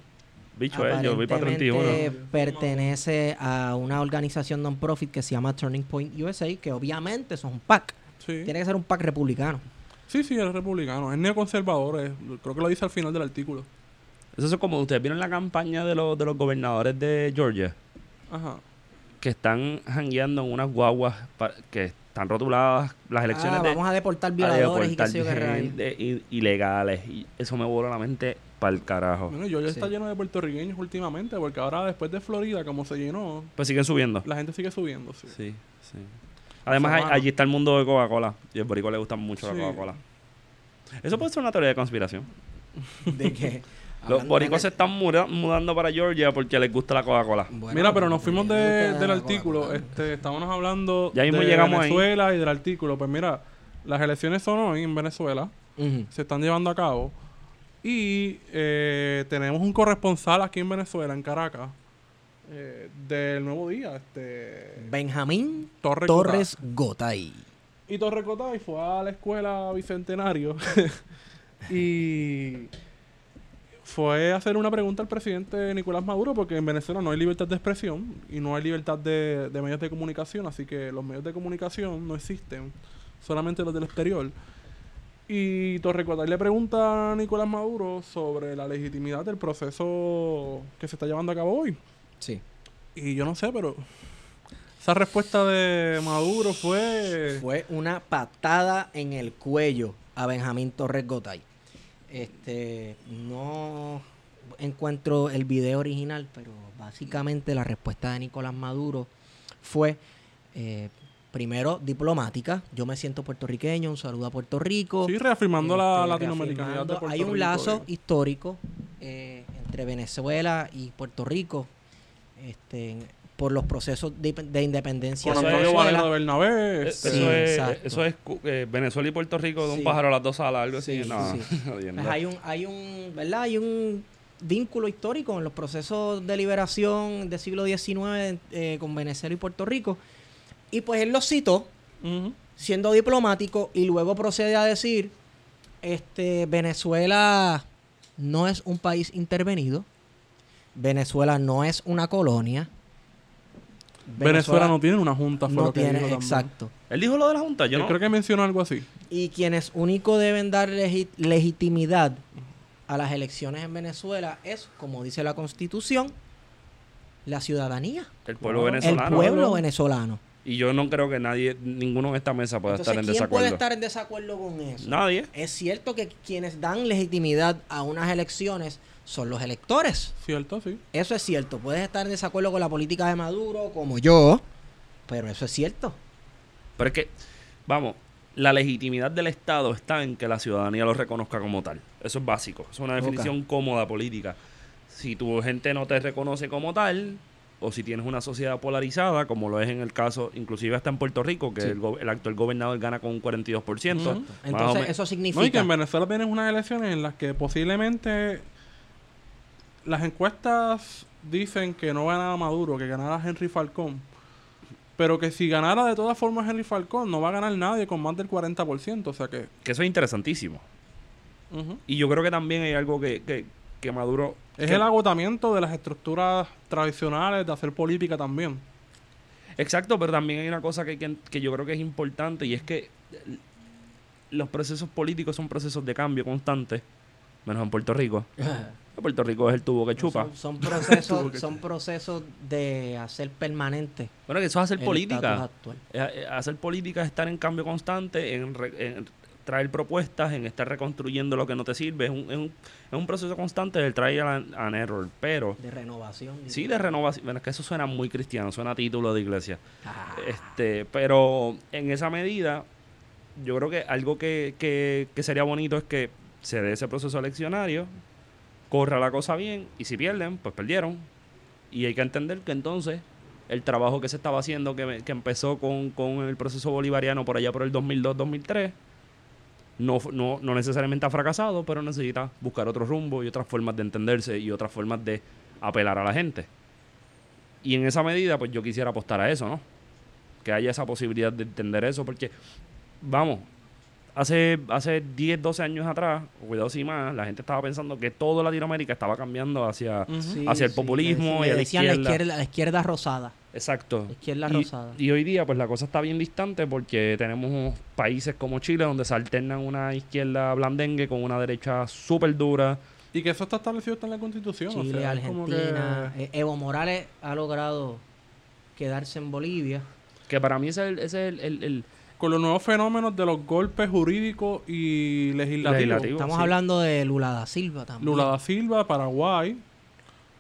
Bicho, eh, yo voy para 31. Aparentemente pertenece a una organización non-profit que se llama Turning Point USA, que obviamente son un PAC. Sí. Tiene que ser un PAC republicano. sí, sí, es republicano. Es neoconservador. es- creo que lo dice al final del artículo. Eso es como ustedes vieron la campaña de los, de los gobernadores de Georgia Ajá. que están jangueando en unas guaguas pa- que están rotuladas las elecciones Ah, de vamos a deportar a violadores y qué deportar sé yo qué gente i- ilegales y eso me voló la mente para el carajo. Bueno, Georgia está Sí. lleno de puertorriqueños últimamente, porque ahora después de Florida, como se llenó, Pues siguen subiendo. la gente sigue subiendo. Sí. Sí, sí. Además, hay- allí está el mundo de Coca-Cola. Y al boricua le gusta mucho Sí. la Coca-Cola. Eso puede ser una teoría de conspiración. De que, Los boricos se están muda- mudando para Georgia porque les gusta la Coca-Cola. Bueno, Mira, pero nos fuimos de- del artículo. Este, estábamos hablando Ya mismo de llegamos ahí. Venezuela y del artículo. Pues mira, las elecciones son hoy en Venezuela. Se están llevando a cabo. Y eh, tenemos un corresponsal aquí en Venezuela, en Caracas, eh, del Nuevo Día. Este, Benjamín Torres Torres Gotay. Y Torre Cotay fue a la escuela Bicentenario y fue hacer una pregunta al presidente Nicolás Maduro porque en Venezuela no hay libertad de expresión y no hay libertad de, de medios de comunicación, así que los medios de comunicación no existen, solamente los del exterior. Y Torre Cotay le pregunta a Nicolás Maduro sobre la legitimidad del proceso que se está llevando a cabo hoy. Sí. Y yo no sé, pero esa respuesta de Maduro fue... Fue una patada en el cuello a Benjamín Torres Gotay. Este, no encuentro el video original, pero básicamente la respuesta de Nicolás Maduro fue, eh, primero, diplomática. Yo me siento puertorriqueño, un saludo a Puerto Rico. Sí, reafirmando la Este, latinoamericanidad de Puerto Hay un Rico, lazo eh. histórico eh, entre Venezuela y Puerto Rico. Este, por los procesos de, de independencia de Eso es- Bernabé. Eh, este, Sí, eso, es, eso es eh, Venezuela y Puerto Rico de un Sí. pájaro a las dos alas, algo así. Sí, no, sí. jodiendo. Pues hay un, hay un, ¿verdad? Hay un vínculo histórico en los procesos de liberación del siglo XIX eh, con Venezuela y Puerto Rico. Y pues él lo citó, siendo diplomático, y luego procede a decir, este, Venezuela no es un país intervenido, Venezuela no es una colonia. Venezuela no tiene una junta, fue no lo que tiene, dijo exacto. Él dijo lo de la Junta, yo no. creo que mencionó algo así. Y quienes único deben dar legi- legitimidad a las elecciones en Venezuela es, como dice la Constitución, la ciudadanía, El pueblo Claro. el venezolano. pueblo venezolano. Y yo no creo que nadie, ninguno en esta mesa pueda Entonces, estar en ¿quién desacuerdo. puede estar en desacuerdo con eso? Nadie. Es cierto que quienes dan legitimidad a unas elecciones son los electores. Cierto, sí. Eso es cierto. Puedes estar en desacuerdo con la política de Maduro, como yo, pero eso es cierto. Pero es que, vamos, la legitimidad del Estado está en que la ciudadanía lo reconozca como tal. Eso es básico. Es una definición cómoda política. Si tu gente no te reconoce como tal, o si tienes una sociedad polarizada, como lo es en el caso, inclusive hasta en Puerto Rico, que Sí. el, actual gobernador gana con un 42%. Ujú. más o Entonces, eso No, y que significa... en Venezuela tienes unas elecciones en las que posiblemente las encuestas dicen que no ganaba Maduro, que ganara Henry Falcón. Pero que si ganara de todas formas Henry Falcón, no va a ganar nadie con más del 40%. O sea que. que eso es interesantísimo. Y yo creo que también hay algo que, que, que Maduro... Es que- el agotamiento de las estructuras tradicionales de hacer política también. Exacto, pero también hay una cosa que, que, que yo creo que es importante y es que los procesos políticos son procesos de cambio constante, menos en Puerto Rico. Puerto Rico es el tubo que chupa. Son, son procesos, son procesos de hacer permanente Bueno, que eso es hacer política. Eh, eh, Hacer política es estar en cambio constante, en, re- en traer propuestas, en estar reconstruyendo lo que no te sirve. Es un, es un, es un proceso constante del trial and, error. Pero, De renovación. sí, de renovación. Bueno, es que eso suena muy cristiano, suena a título de iglesia. Ah, Este, pero en esa medida, yo creo que algo que, que, que sería bonito es que se dé ese proceso eleccionario, corra la cosa bien, y si pierden, pues perdieron. Y hay que entender que entonces el trabajo que se estaba haciendo, que, que empezó con, con el proceso bolivariano por allá por el 2002-2003, no, no, no necesariamente ha fracasado, pero necesita buscar otro rumbo y otras formas de entenderse y otras formas de apelar a la gente. Y en esa medida, pues yo quisiera apostar a eso, ¿no? Que haya esa posibilidad de entender eso, porque, vamos, hace, hace 10, 12 años atrás, o cuidado si más, la gente estaba pensando que toda Latinoamérica estaba cambiando hacia... Sí, hacia el sí, populismo le- y le la decían la izquierda. izquierda, la izquierda rosada. Exacto. La izquierda y, rosada. y hoy día, pues la cosa está bien distante porque tenemos países como Chile donde se alternan una izquierda blandengue con una derecha súper dura. Y que eso está establecido está en la Constitución. o Chile, sea, es como que- Argentina. eh, Evo Morales ha logrado quedarse en Bolivia. Que para mí ese es el, ese es el- el- el- con los nuevos fenómenos de los golpes jurídicos y legislativos. Legislativo. Estamos sí. hablando de Lula da Silva también. Lula da Silva, Paraguay,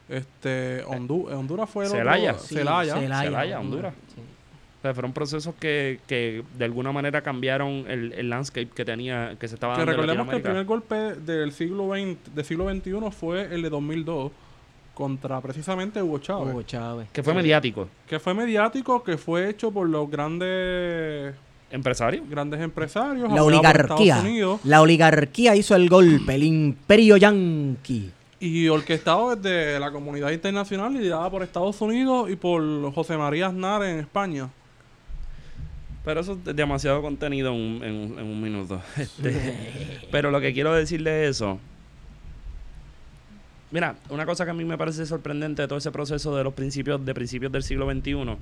este, Hondu- Honduras fue el otro- Celaya. Sí, Celaya. Celaya, Honduras. Sí. o sea, fueron procesos que, que de alguna manera cambiaron el, el landscape que tenía, que se estaba Que dando en recordemos que el primer golpe del siglo XX, del siglo XXI fue el de 2002 contra precisamente Hugo Chávez. Hugo Chávez. Que fue mediático. Que fue mediático, que fue hecho por los grandes Empresario. grandes empresarios. La oligarquía. Estados Unidos, La oligarquía hizo el golpe, el imperio yanqui. y orquestado desde la comunidad internacional liderada por Estados Unidos y por José María Aznar en España. Pero eso es demasiado contenido en un, en un- en un minuto. Este, pero lo que quiero decirle de eso. Mira, una cosa que a mí me parece sorprendente de todo ese proceso de los principios, de principios del siglo XXI,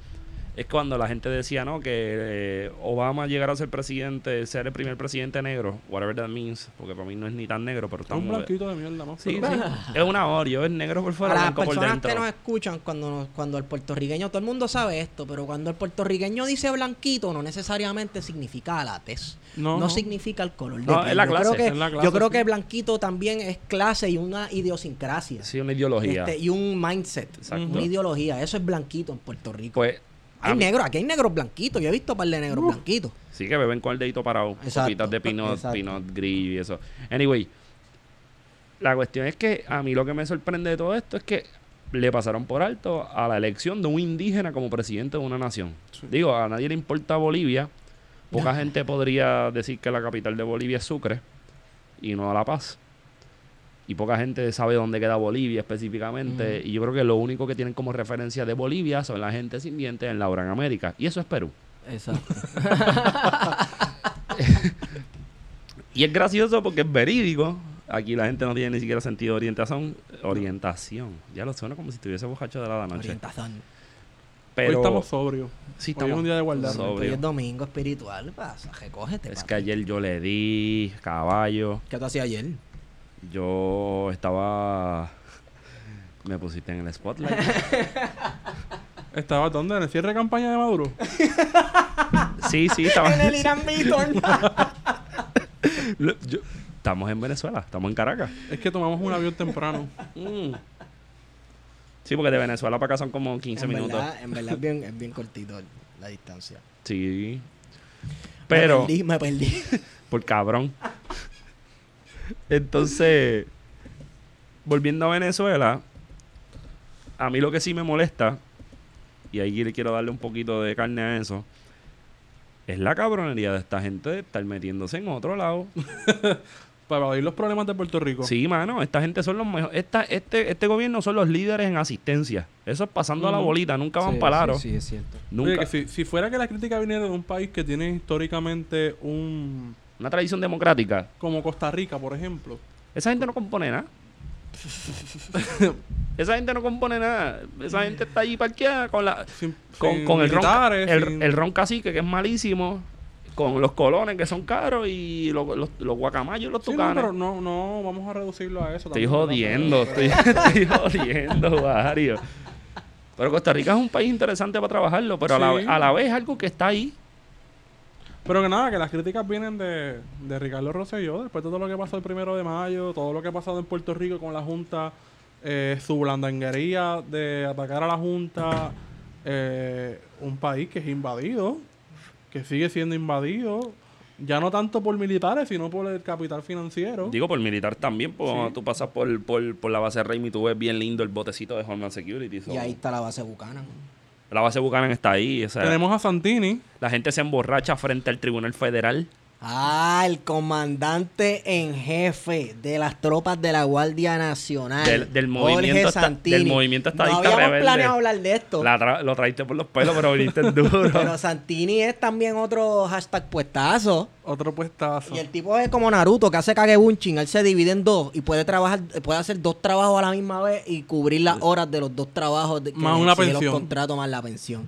es cuando la gente decía, ¿no? Que eh, Obama llegara a ser presidente, ser el primer presidente negro, whatever that means, porque para mí no es ni tan negro, pero Es está un muy- blanquito de mierda, ¿no? Sí. Es una Oreo, es negro por fuera, las blanco por personas dentro. que nos escuchan, cuando, nos- cuando el puertorriqueño, todo el mundo sabe esto, pero cuando el puertorriqueño dice blanquito, no necesariamente significa la tez. No, No, no. significa el color de No, piel. es la yo clase, creo que, es la clase, yo creo sí. que blanquito también es clase y una idiosincrasia. Sí, una ideología. Este, y un mindset. Exacto. Una ideología. Eso es blanquito en Puerto Rico. Pues, hay negros, aquí hay negros blanquitos. Yo he visto un par de negros blanquitos. Sí, que beben con el dedito parado. Exacto, Copitas de pinot, exacto. pinot gris y eso. Anyway, la cuestión es que a mí lo que me sorprende de todo esto es que le pasaron por alto a la elección de un indígena como presidente de una nación. Sí. Digo, a nadie le importa Bolivia. Poca gente podría decir que la capital de Bolivia es Sucre y no La Paz. Y poca gente sabe dónde queda Bolivia específicamente. Y yo creo que lo único que tienen como referencia de Bolivia son la gente sin dientes en la Gran América. Y eso es Perú. Exacto. Y es gracioso porque es verídico. Aquí la gente no tiene ni siquiera sentido de orientación. Orientación. Ya lo suena como si estuviese bojacho de la noche. Orientación. Pero Hoy estamos sobrios. sí, Hoy es estamos un día de guardar. Hoy es domingo espiritual. Pasa, recógete. Es papi. que ayer yo le di caballo. ¿Qué tú hacías ayer? Yo estaba. Me pusiste en el spotlight. ¿Estabas dónde? ¿En el cierre de campaña de Maduro? sí, sí, estaba. En el Irán yo- estamos en Venezuela, estamos en Caracas. Es que tomamos un avión temprano. Mm. Sí, porque de Venezuela para acá son como 15 en minutos. Verdad, en verdad es bien, es bien cortito la distancia. Sí. Me Pero. perdí, me perdí. Por cabrón. Entonces, volviendo a Venezuela, a mí lo que sí me molesta, y ahí le quiero darle un poquito de carne a eso, es la cabronería de esta gente de estar metiéndose en otro lado. Para evadir los problemas de Puerto Rico. Sí, mano, esta gente son los mejores. Esta, este, este gobierno son los líderes en asistencia. Eso es pasando a la bolita, nunca van Sí, para aro. Sí, sí, es cierto. Nunca. Oye, que si, si fuera que la crítica viniera de un país que tiene históricamente un... Una tradición democrática. Como Costa Rica, por ejemplo. Esa gente no compone nada. Esa gente no compone nada. Esa gente está allí parqueada con la Sin, con, sin con el ron el, sin- el ron cacique que es malísimo, con los colones que son caros y los, los, los guacamayos y los Sí, no, tucanes. pero no, no, vamos a reducirlo a eso. estoy jodiendo, estoy, estoy jodiendo, Wario. Pero Costa Rica es un país interesante para trabajarlo, pero a, la, a la vez algo que está ahí. Pero que nada, que las críticas vienen de, de Ricardo Rosselló, después de todo lo que pasó el primero de mayo, todo lo que ha pasado en Puerto Rico con la Junta, eh, su blandanguería de atacar a la Junta, eh, un país que es invadido, que sigue siendo invadido, ya no tanto por militares, sino por el capital financiero. Digo, por militar también, porque Sí. cuando tú pasas por, por, por la base Raimi, tú ves bien lindo el botecito de Homeland Security. so- Y ahí está la base bucana. La base Buchanan está ahí. O sea, Tenemos a Santini, la gente se emborracha frente al Tribunal Federal. Ah, el comandante en jefe de las tropas de la Guardia Nacional. Del- del Jorge movimiento esta- Santini. del movimiento estadista No habíamos rebelde. planeado hablar de esto. La tra- lo traiste por los pelos, pero viniste duro. Pero Santini es también otro hashtag puestazo. otro puestazo. Y el tipo es como Naruto, que hace kagebunshin. Él se divide en dos y puede trabajar, puede hacer dos trabajos a la misma vez y cubrir las horas de los dos trabajos. De, Más una pensión. los contratos más la pensión.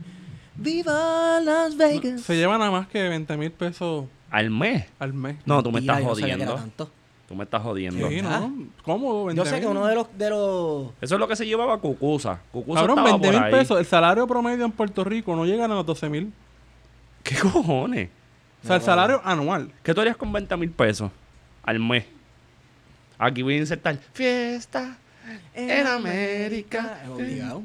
¡Viva Las Vegas! Se lleva nada más que 20 mil pesos Al mes. al mes. No, tú me estás yo no sabía que era jodiendo. tanto. Tú me estás jodiendo. Sí, Ah. ¿no? Cómodo, 20 Yo sé que uno de los, de los Eso es lo que se llevaba Cucusa. Cucusa Cabrón, estaba 20 por mil ahí. pesos. El salario promedio en Puerto Rico no llega a los 12 mil. ¿Qué cojones? O sea, el salario anual. ¿Qué tú harías con 20 mil pesos al mes? Aquí voy a insertar fiesta en América. Es obligado.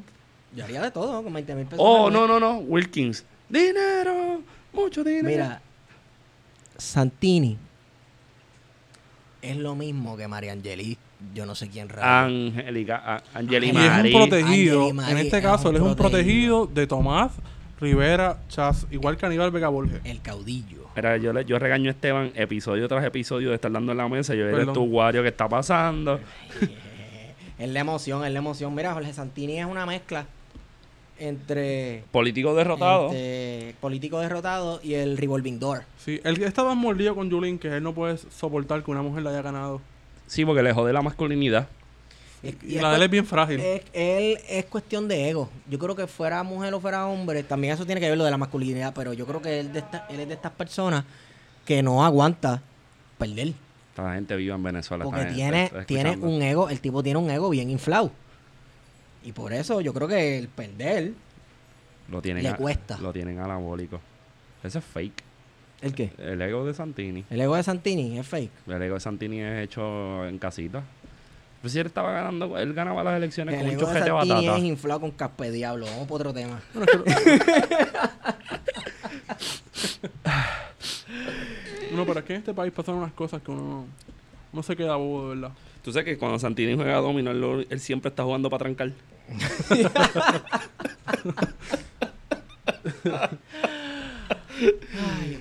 Yo haría de todo con 20 mil pesos. Oh, al no, no, no. Wilkins. Dinero. Mucho dinero. Mira, Santini es lo mismo que María Angeli. Yo no sé quién raro. Angélica. Angeli es un protegido. En este es caso, él es un protegido. de Tomás Rivera Chas, igual que Aníbal Vega Borges. El caudillo. Mira, yo, le- yo regaño a Esteban episodio tras episodio de estar dando en la mesa. Yo eres tu Wario que está pasando. Es la emoción, es la emoción. Mira, Jorge Santini es una mezcla entre, Político derrotado. entre político derrotado y el revolving door. Sí, él estaba mordido con Julín, que él no puede soportar que una mujer le haya ganado. Sí, porque le jode la masculinidad. Es- Y, la de él es bien frágil. es- él es cuestión de ego. Yo creo que fuera mujer o fuera hombre, también eso tiene que ver lo de la masculinidad, pero yo creo que él, de esta- él es de estas personas que no aguanta perder. Esta gente viva en Venezuela. Porque gente, tiene, tiene un ego, el tipo tiene un ego bien inflado. Y por eso yo creo que el perder, Lo tienen le a- cuesta. Lo tienen anabólico. Ese es fake. ¿el qué? El ego de Santini. El ego de Santini es fake. El ego de Santini es hecho en casita. Pues si él estaba ganando, él ganaba las elecciones El con ego de batata. es inflado con caspe diablo. Vamos por otro tema. No, pero es que en este país pasan unas cosas que uno no se queda bobo, de verdad. Tú sabes que cuando Santini juega domino, él, siempre está jugando para trancar.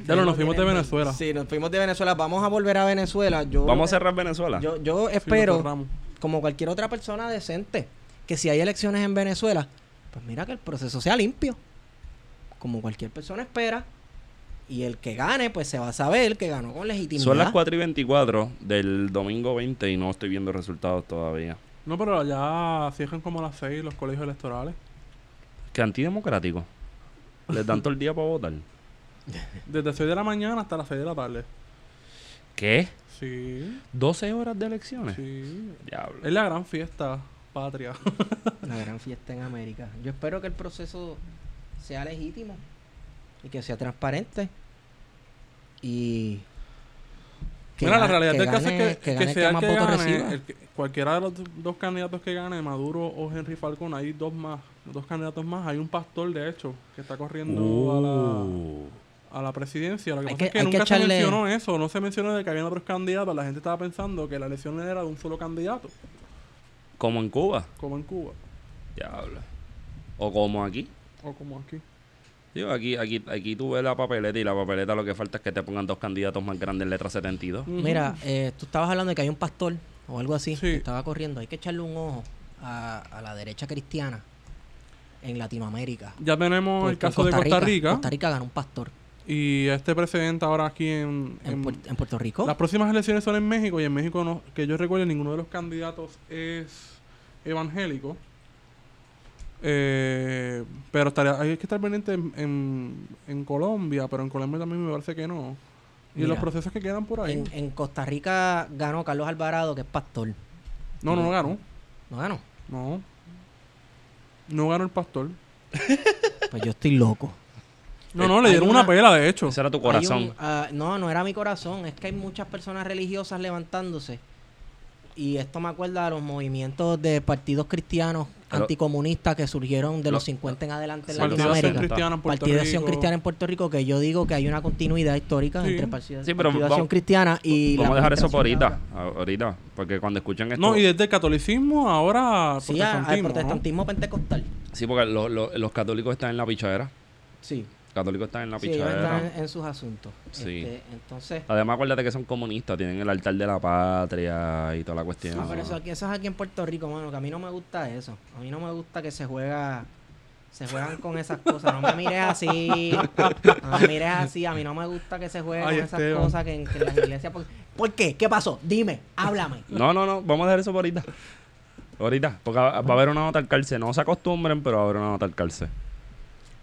Ya lo, nos fuimos de Venezuela. Sí, nos fuimos de Venezuela. Vamos a volver a Venezuela. Yo, Vamos a cerrar Venezuela. Yo, espero, como cualquier otra persona decente, que si hay elecciones en Venezuela, pues mira que el proceso sea limpio. Como cualquier persona espera. Y el que gane, pues se va a saber que ganó con legitimidad. Son las 4 y 24 del domingo 20 y no estoy viendo resultados todavía. No, pero ya cierran como a las 6 los colegios electorales. Que antidemocrático. Les dan todo el día para votar. Desde 6 de la mañana hasta las 6 de la tarde. ¿Qué? Sí, 12 horas de elecciones. sí. Diablo. Es la gran fiesta patria. La gran fiesta en América. Yo espero que el proceso sea legítimo y que sea transparente. Y. Mira, la realidad que del caso es que, que que gane el sea el más que votos gane, reciba. el que- cualquiera de los dos candidatos que gane, Maduro o Henry Falcón, hay dos más, dos candidatos más. Hay un pastor, de hecho, que está corriendo Uh. a, la, a la presidencia. Lo que Hay pasa que- es que nunca se mencionó eso, no se mencionó de que había otros candidatos. La gente estaba pensando que la elección era de un solo candidato, Como en Cuba. como en Cuba Diablo. O como aquí. o como aquí. Digo, aquí, aquí, aquí tú ves la papeleta y la papeleta lo que falta es que te pongan dos candidatos más grandes en letra 72. Ujú. Mira, eh, tú estabas hablando de que hay un pastor o algo así Sí. que estaba corriendo. Hay que echarle un ojo a, a la derecha cristiana en Latinoamérica. Ya tenemos Porque el caso de Costa Rica, Costa Rica ganó un pastor. y este presidente ahora aquí en, En, en- Puer- en Puerto Rico. Las próximas elecciones son en México y en México no, que yo recuerde ninguno de los candidatos es evangélico. Eh, pero estaría, hay que estar pendiente en, en, en Colombia, pero en Colombia también me parece que no. Y Mira, los procesos que quedan por ahí. En, en Costa Rica ganó Carlos Alvarado, que es pastor. no, no, no ganó. ¿No ganó? No. No ganó el pastor. Pues yo estoy loco. No, no, le dieron una- una pela, de hecho. Ese era tu corazón. un, ah, no, no era mi corazón. Es que hay muchas personas religiosas levantándose. Y esto me acuerda a los movimientos de partidos cristianos Pero- anticomunistas que surgieron de Lo- los 50 en adelante en Latinoamérica. Cristiana en Puerto Partido de Acción. Cristiana en Puerto Rico, que yo digo que hay una continuidad histórica Sí. entre Partido, Sí, pero Partido de vamos- Acción Cristiana y Vamos a la dejar eso por ahorita. Ahorita. Porque cuando escuchen esto. No, y desde el catolicismo ahora al Sí, a- al protestantismo. ¿no? protestantismo pentecostal. Sí, porque lo- lo- los católicos están en la pichadera. Sí, católicos están en la sí ellos pichadera. están en, en sus asuntos. Sí. Este, entonces, Además, acuérdate que son comunistas. Tienen el altar de la patria y toda la cuestión. Ah, pero eso, aquí, eso es aquí en Puerto Rico, mano, que a mí no me gusta eso. A mí no me gusta que se juega, se juegan con esas cosas. No me mires así, no me mires así. A mí no me gusta que se jueguen Ay, con esas Esteban. cosas que en, que en las iglesias. ¿Por, ¿Por qué? ¿Qué pasó? Dime, háblame. No, no, no. Vamos a dejar eso por ahorita. Ahorita. Porque va va a haber una nota al cárcel. No se acostumbren, pero va a haber una nota al cárcel.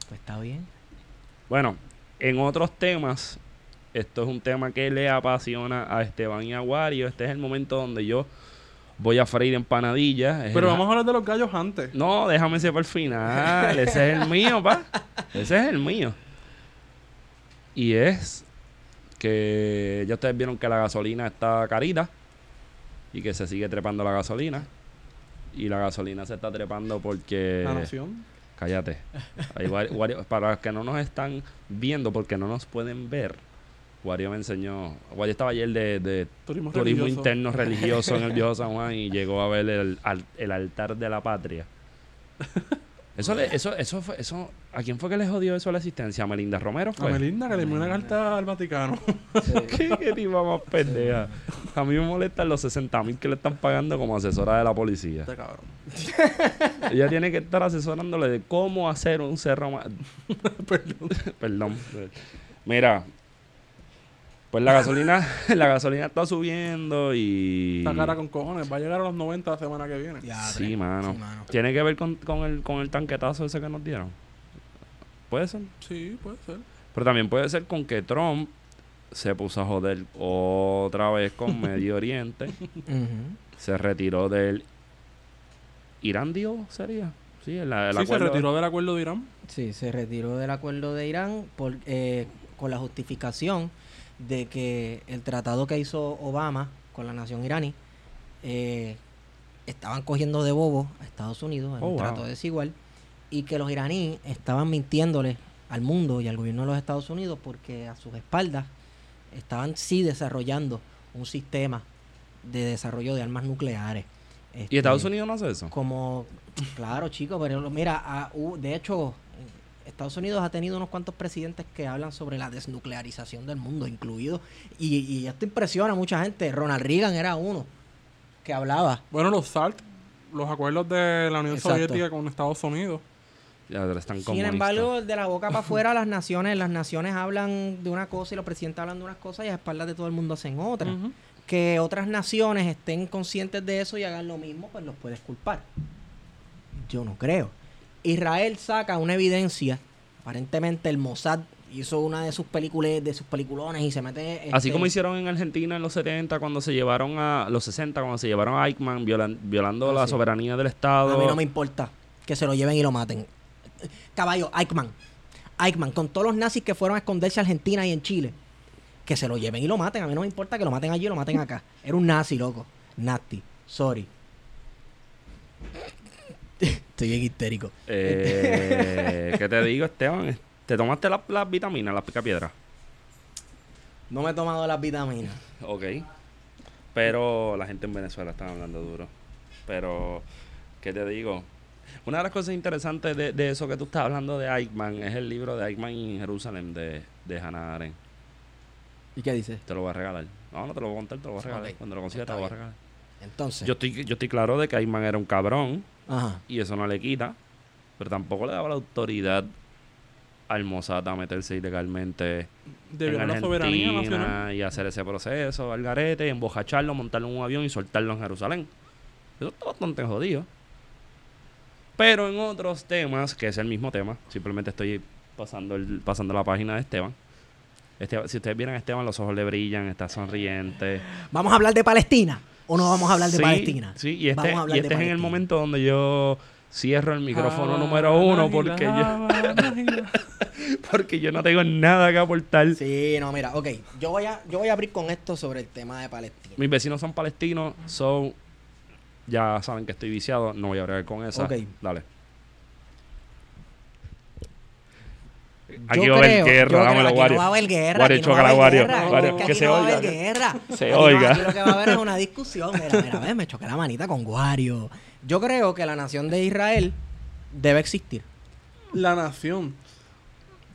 Pues está bien. Bueno, en otros temas, esto es un tema que le apasiona a Esteban y a Wario. Este es el momento donde yo voy a freír empanadillas. Pero el- vamos a hablar de los gallos antes. No, déjame ese para el final. Ese es el mío, pa. Ese es el mío. Y es que ya ustedes vieron que la gasolina está carita y que se sigue trepando la gasolina. Y la gasolina se está trepando porque... La nación. Cállate. Wario- para los que no nos están viendo, porque no nos pueden ver, Wario me enseñó. Wario estaba ayer de, de Turismo, turismo religioso. interno religioso en el viejo San Juan y llegó a ver el, el altar de la patria. Eso, le- eso, eso fue, eso, ¿a quién fue que le jodió eso a la existencia? ¿A Melinda Romero A fue? Melinda que le envió una carta al Vaticano. ¿Qué, qué tipa más pendeja? A mí me molestan los 60 mil que le están pagando como asesora de la policía. Este cabrón. Ella tiene que estar asesorándole de cómo hacer un cerro más. Perdón. Perdón. Mira, pues la gasolina, la gasolina está subiendo y. Está cara con cojones. Va a llegar a los 90 la semana que viene. Sí, mano. Sí, mano. Tiene que ver con, con el, con el tanquetazo ese que nos dieron. Puede ser. Sí, puede ser. Pero también puede ser con que Trump se puso a joder otra vez con Medio Oriente. Se retiró del Irán, Dios, sería. Sí, el, el sí, se retiró del acuerdo de Irán. Sí, se retiró del acuerdo de Irán por, eh, con la justificación de que el tratado que hizo Obama con la nación iraní eh, estaban cogiendo de bobo a Estados Unidos en Oh, un wow. trato desigual y que los iraníes estaban mintiéndole al mundo y al gobierno de los Estados Unidos porque a sus espaldas estaban sí desarrollando un sistema de desarrollo de armas nucleares. ¿Y Este, Estados Unidos no hace eso? Como, claro, chicos, pero mira, de hecho, Estados Unidos ha tenido unos cuantos presidentes que hablan sobre la desnuclearización del mundo, incluido, y, y esto impresiona a mucha gente. Ronald Reagan era uno que hablaba. Bueno, los SALT, los acuerdos de la Unión Exacto. Soviética con Estados Unidos. Ya están Sin embargo, de la boca para afuera, las naciones, las naciones hablan de una cosa y los presidentes hablan de unas cosas y a espaldas de todo el mundo hacen otra. Que otras naciones estén conscientes de eso y hagan lo mismo, pues los puedes culpar. Yo no creo. Israel saca una evidencia, aparentemente el Mossad hizo una de sus películas, de sus peliculones y se mete... Así este, como hicieron en Argentina en los 70 cuando se llevaron a los 60 cuando se llevaron a Eichmann violan- violando Ah, la sí. soberanía del Estado. A mí no me importa que se lo lleven y lo maten. Caballo, Eichmann. Eichmann, con todos los nazis que fueron a esconderse a Argentina y en Chile. Que se lo lleven y lo maten. A mí no me importa que lo maten allí y lo maten acá. Era un nazi, loco. Nasty. Sorry. Estoy bien histérico. Eh, ¿Qué te digo, Esteban? ¿Te tomaste las las vitaminas, las picapiedras? No me he tomado las vitaminas. Ok. Pero la gente en Venezuela está hablando duro. Pero, ¿qué te digo? Una de las cosas interesantes de, de eso que tú estás hablando de Eichmann es el libro de Eichmann en Jerusalén de, de Hannah Arendt. ¿Y qué dices? Te lo voy a regalar. No, no te lo voy a contar, te lo voy a regalar. Cuando lo consiga te lo voy a regalar. Entonces. Yo estoy, yo estoy claro de que Eichmann era un cabrón Ajá. y eso no le quita, pero tampoco le daba la autoridad al Mossad a meterse ilegalmente De en la soberanía nacional. y hacer ese proceso al garete, embojacharlo, montarlo en un avión y soltarlo en Jerusalén. Eso está bastante jodido. Pero en otros temas, que es el mismo tema, simplemente estoy pasando el, pasando la página de Esteban. Esteban- si ustedes vieran a Esteban, los ojos le brillan, está sonriente. ¿Vamos a hablar de Palestina? ¿O no vamos a hablar de Sí, Palestina? Sí, y este, Vamos a hablar y este de es en el momento donde yo cierro el micrófono Ah, número uno porque yo, ah, porque yo no tengo nada que aportar. Sí, no, mira, ok. Yo voy, a, yo voy a abrir con esto sobre el tema de Palestina. Mis vecinos son palestinos, son ya saben que estoy viciado, no voy a bregar con esa. Ok. Dale. Aquí Yo va a haber creo- guerra, dámelo, aquí Wario. no va a haber guerra. Aquí no va a haber guerra, que se no va a oiga. haber guerra. Se Aquí no- oiga. aquí lo que va a haber es una discusión. Mira, mira, ve, me choqué la manita con Wario. Yo creo que la nación de Israel debe existir. La nación.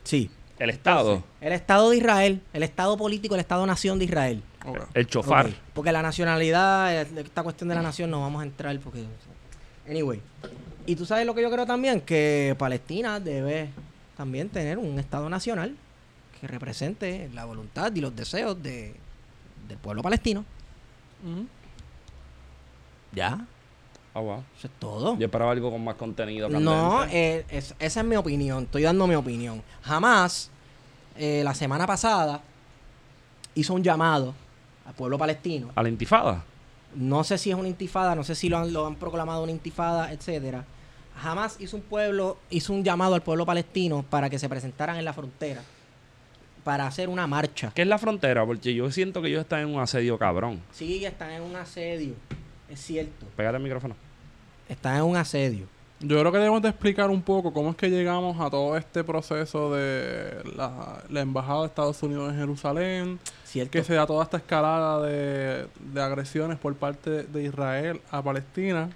Sí. El Estado, El Estado de Israel, el Estado político, el Estado-nación de Israel. El chofar. Porque la nacionalidad, eh, esta cuestión de la nación no vamos a entrar porque... Anyway. Y tú sabes lo que yo creo también, que Palestina debe también tener un Estado nacional que represente la voluntad y los deseos de, del pueblo palestino. Ya, Ah, wow. eso es todo. Yo esperaba algo con más contenido. No, eh, es- esa es mi opinión. Estoy dando mi opinión. Jamás, eh, la semana pasada, hizo un llamado al pueblo palestino. A la intifada. No sé si es una intifada, no sé si lo han, lo han proclamado una intifada, etcétera. Jamás hizo un pueblo, hizo un llamado al pueblo palestino para que se presentaran en la frontera para hacer una marcha. ¿Qué es la frontera? Porque yo siento que ellos están en un asedio cabrón. Sí, están en un asedio, es cierto. Pégate el micrófono. Están en un asedio. Yo creo que debemos de explicar un poco cómo es que llegamos a todo este proceso de la, la embajada de Estados Unidos en Jerusalén, ¿Cierto? que se da toda esta escalada de, de agresiones por parte de Israel a Palestina.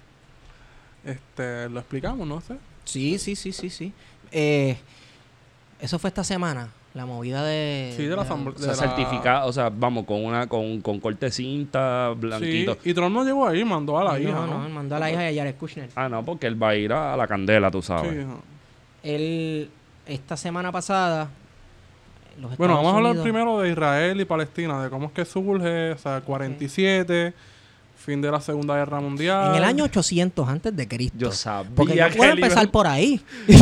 Este, lo explicamos, no sé. Sí, sí, sí, sí, sí. Eh, eso fue esta semana, la movida de... Sí, de la asamble- O sea, de la- certificado, o sea, vamos, con una, con, con corte cinta, blanquito. Sí, y Trump no llegó ahí, mandó a la no, hija, no, ¿no? él mandó a la hija de Jared Kushner. Ah, no, porque él va a ir a la candela, tú sabes. Sí. Él, esta semana pasada... los Bueno, vamos a hablar primero de Israel y Palestina, de cómo es que surge, o sea, 47, fin de la Segunda Guerra Mundial. En el año 800 antes de Cristo. Yo sabía Porque yo puedo iba- empezar por ahí.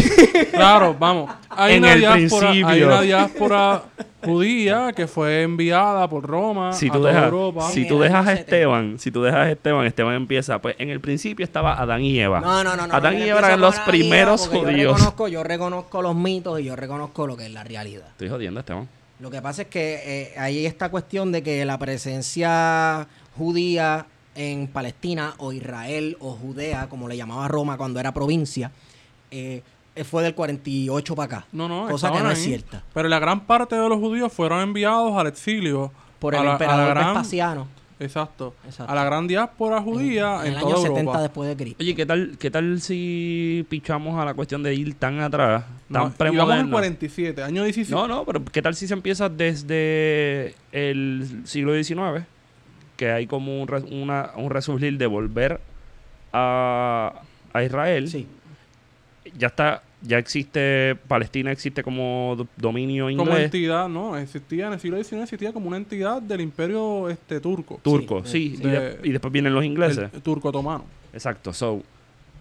Claro, vamos. Hay En una el diáspora, hay principio. una diáspora judía que fue enviada por Roma Si a tú toda dejas, Europa. si tú dejas a 70. Esteban, si tú dejas a Esteban, Esteban empieza, pues en el principio estaba Adán y Eva. No, no, no. no Adán no y Eva eran a los a primeros judíos. Yo reconozco, yo reconozco los mitos y yo reconozco lo que es la realidad. Estoy jodiendo, Esteban. Lo que pasa es que eh, hay esta cuestión de que la presencia judía en Palestina o Israel o Judea, como le llamaba Roma cuando era provincia, eh, fue del 48 para acá. No, no, cosa que no es cierta. Pero la gran parte de los judíos fueron enviados al exilio. Por a el la- emperador gran- Vespasiano. Exacto. Exacto. A la gran diáspora judía en en, el toda año Europa. 70 después de Cristo. Oye, ¿qué tal, ¿qué tal si pichamos a la cuestión de ir tan atrás, No, tan y vamos al premoderno? 47, año 17. No, no, pero ¿qué tal si se empieza desde el siglo XIX? Que hay como un, re- una- un resurgir de volver a, a Israel. Sí. Ya está, ya existe, Palestina existe como do- dominio como inglés. entidad, no, existía en el siglo XIX existía como una entidad del imperio este turco. Turco, Sí, sí. de- y, de- y después vienen los ingleses. El turco otomano. Exacto. So,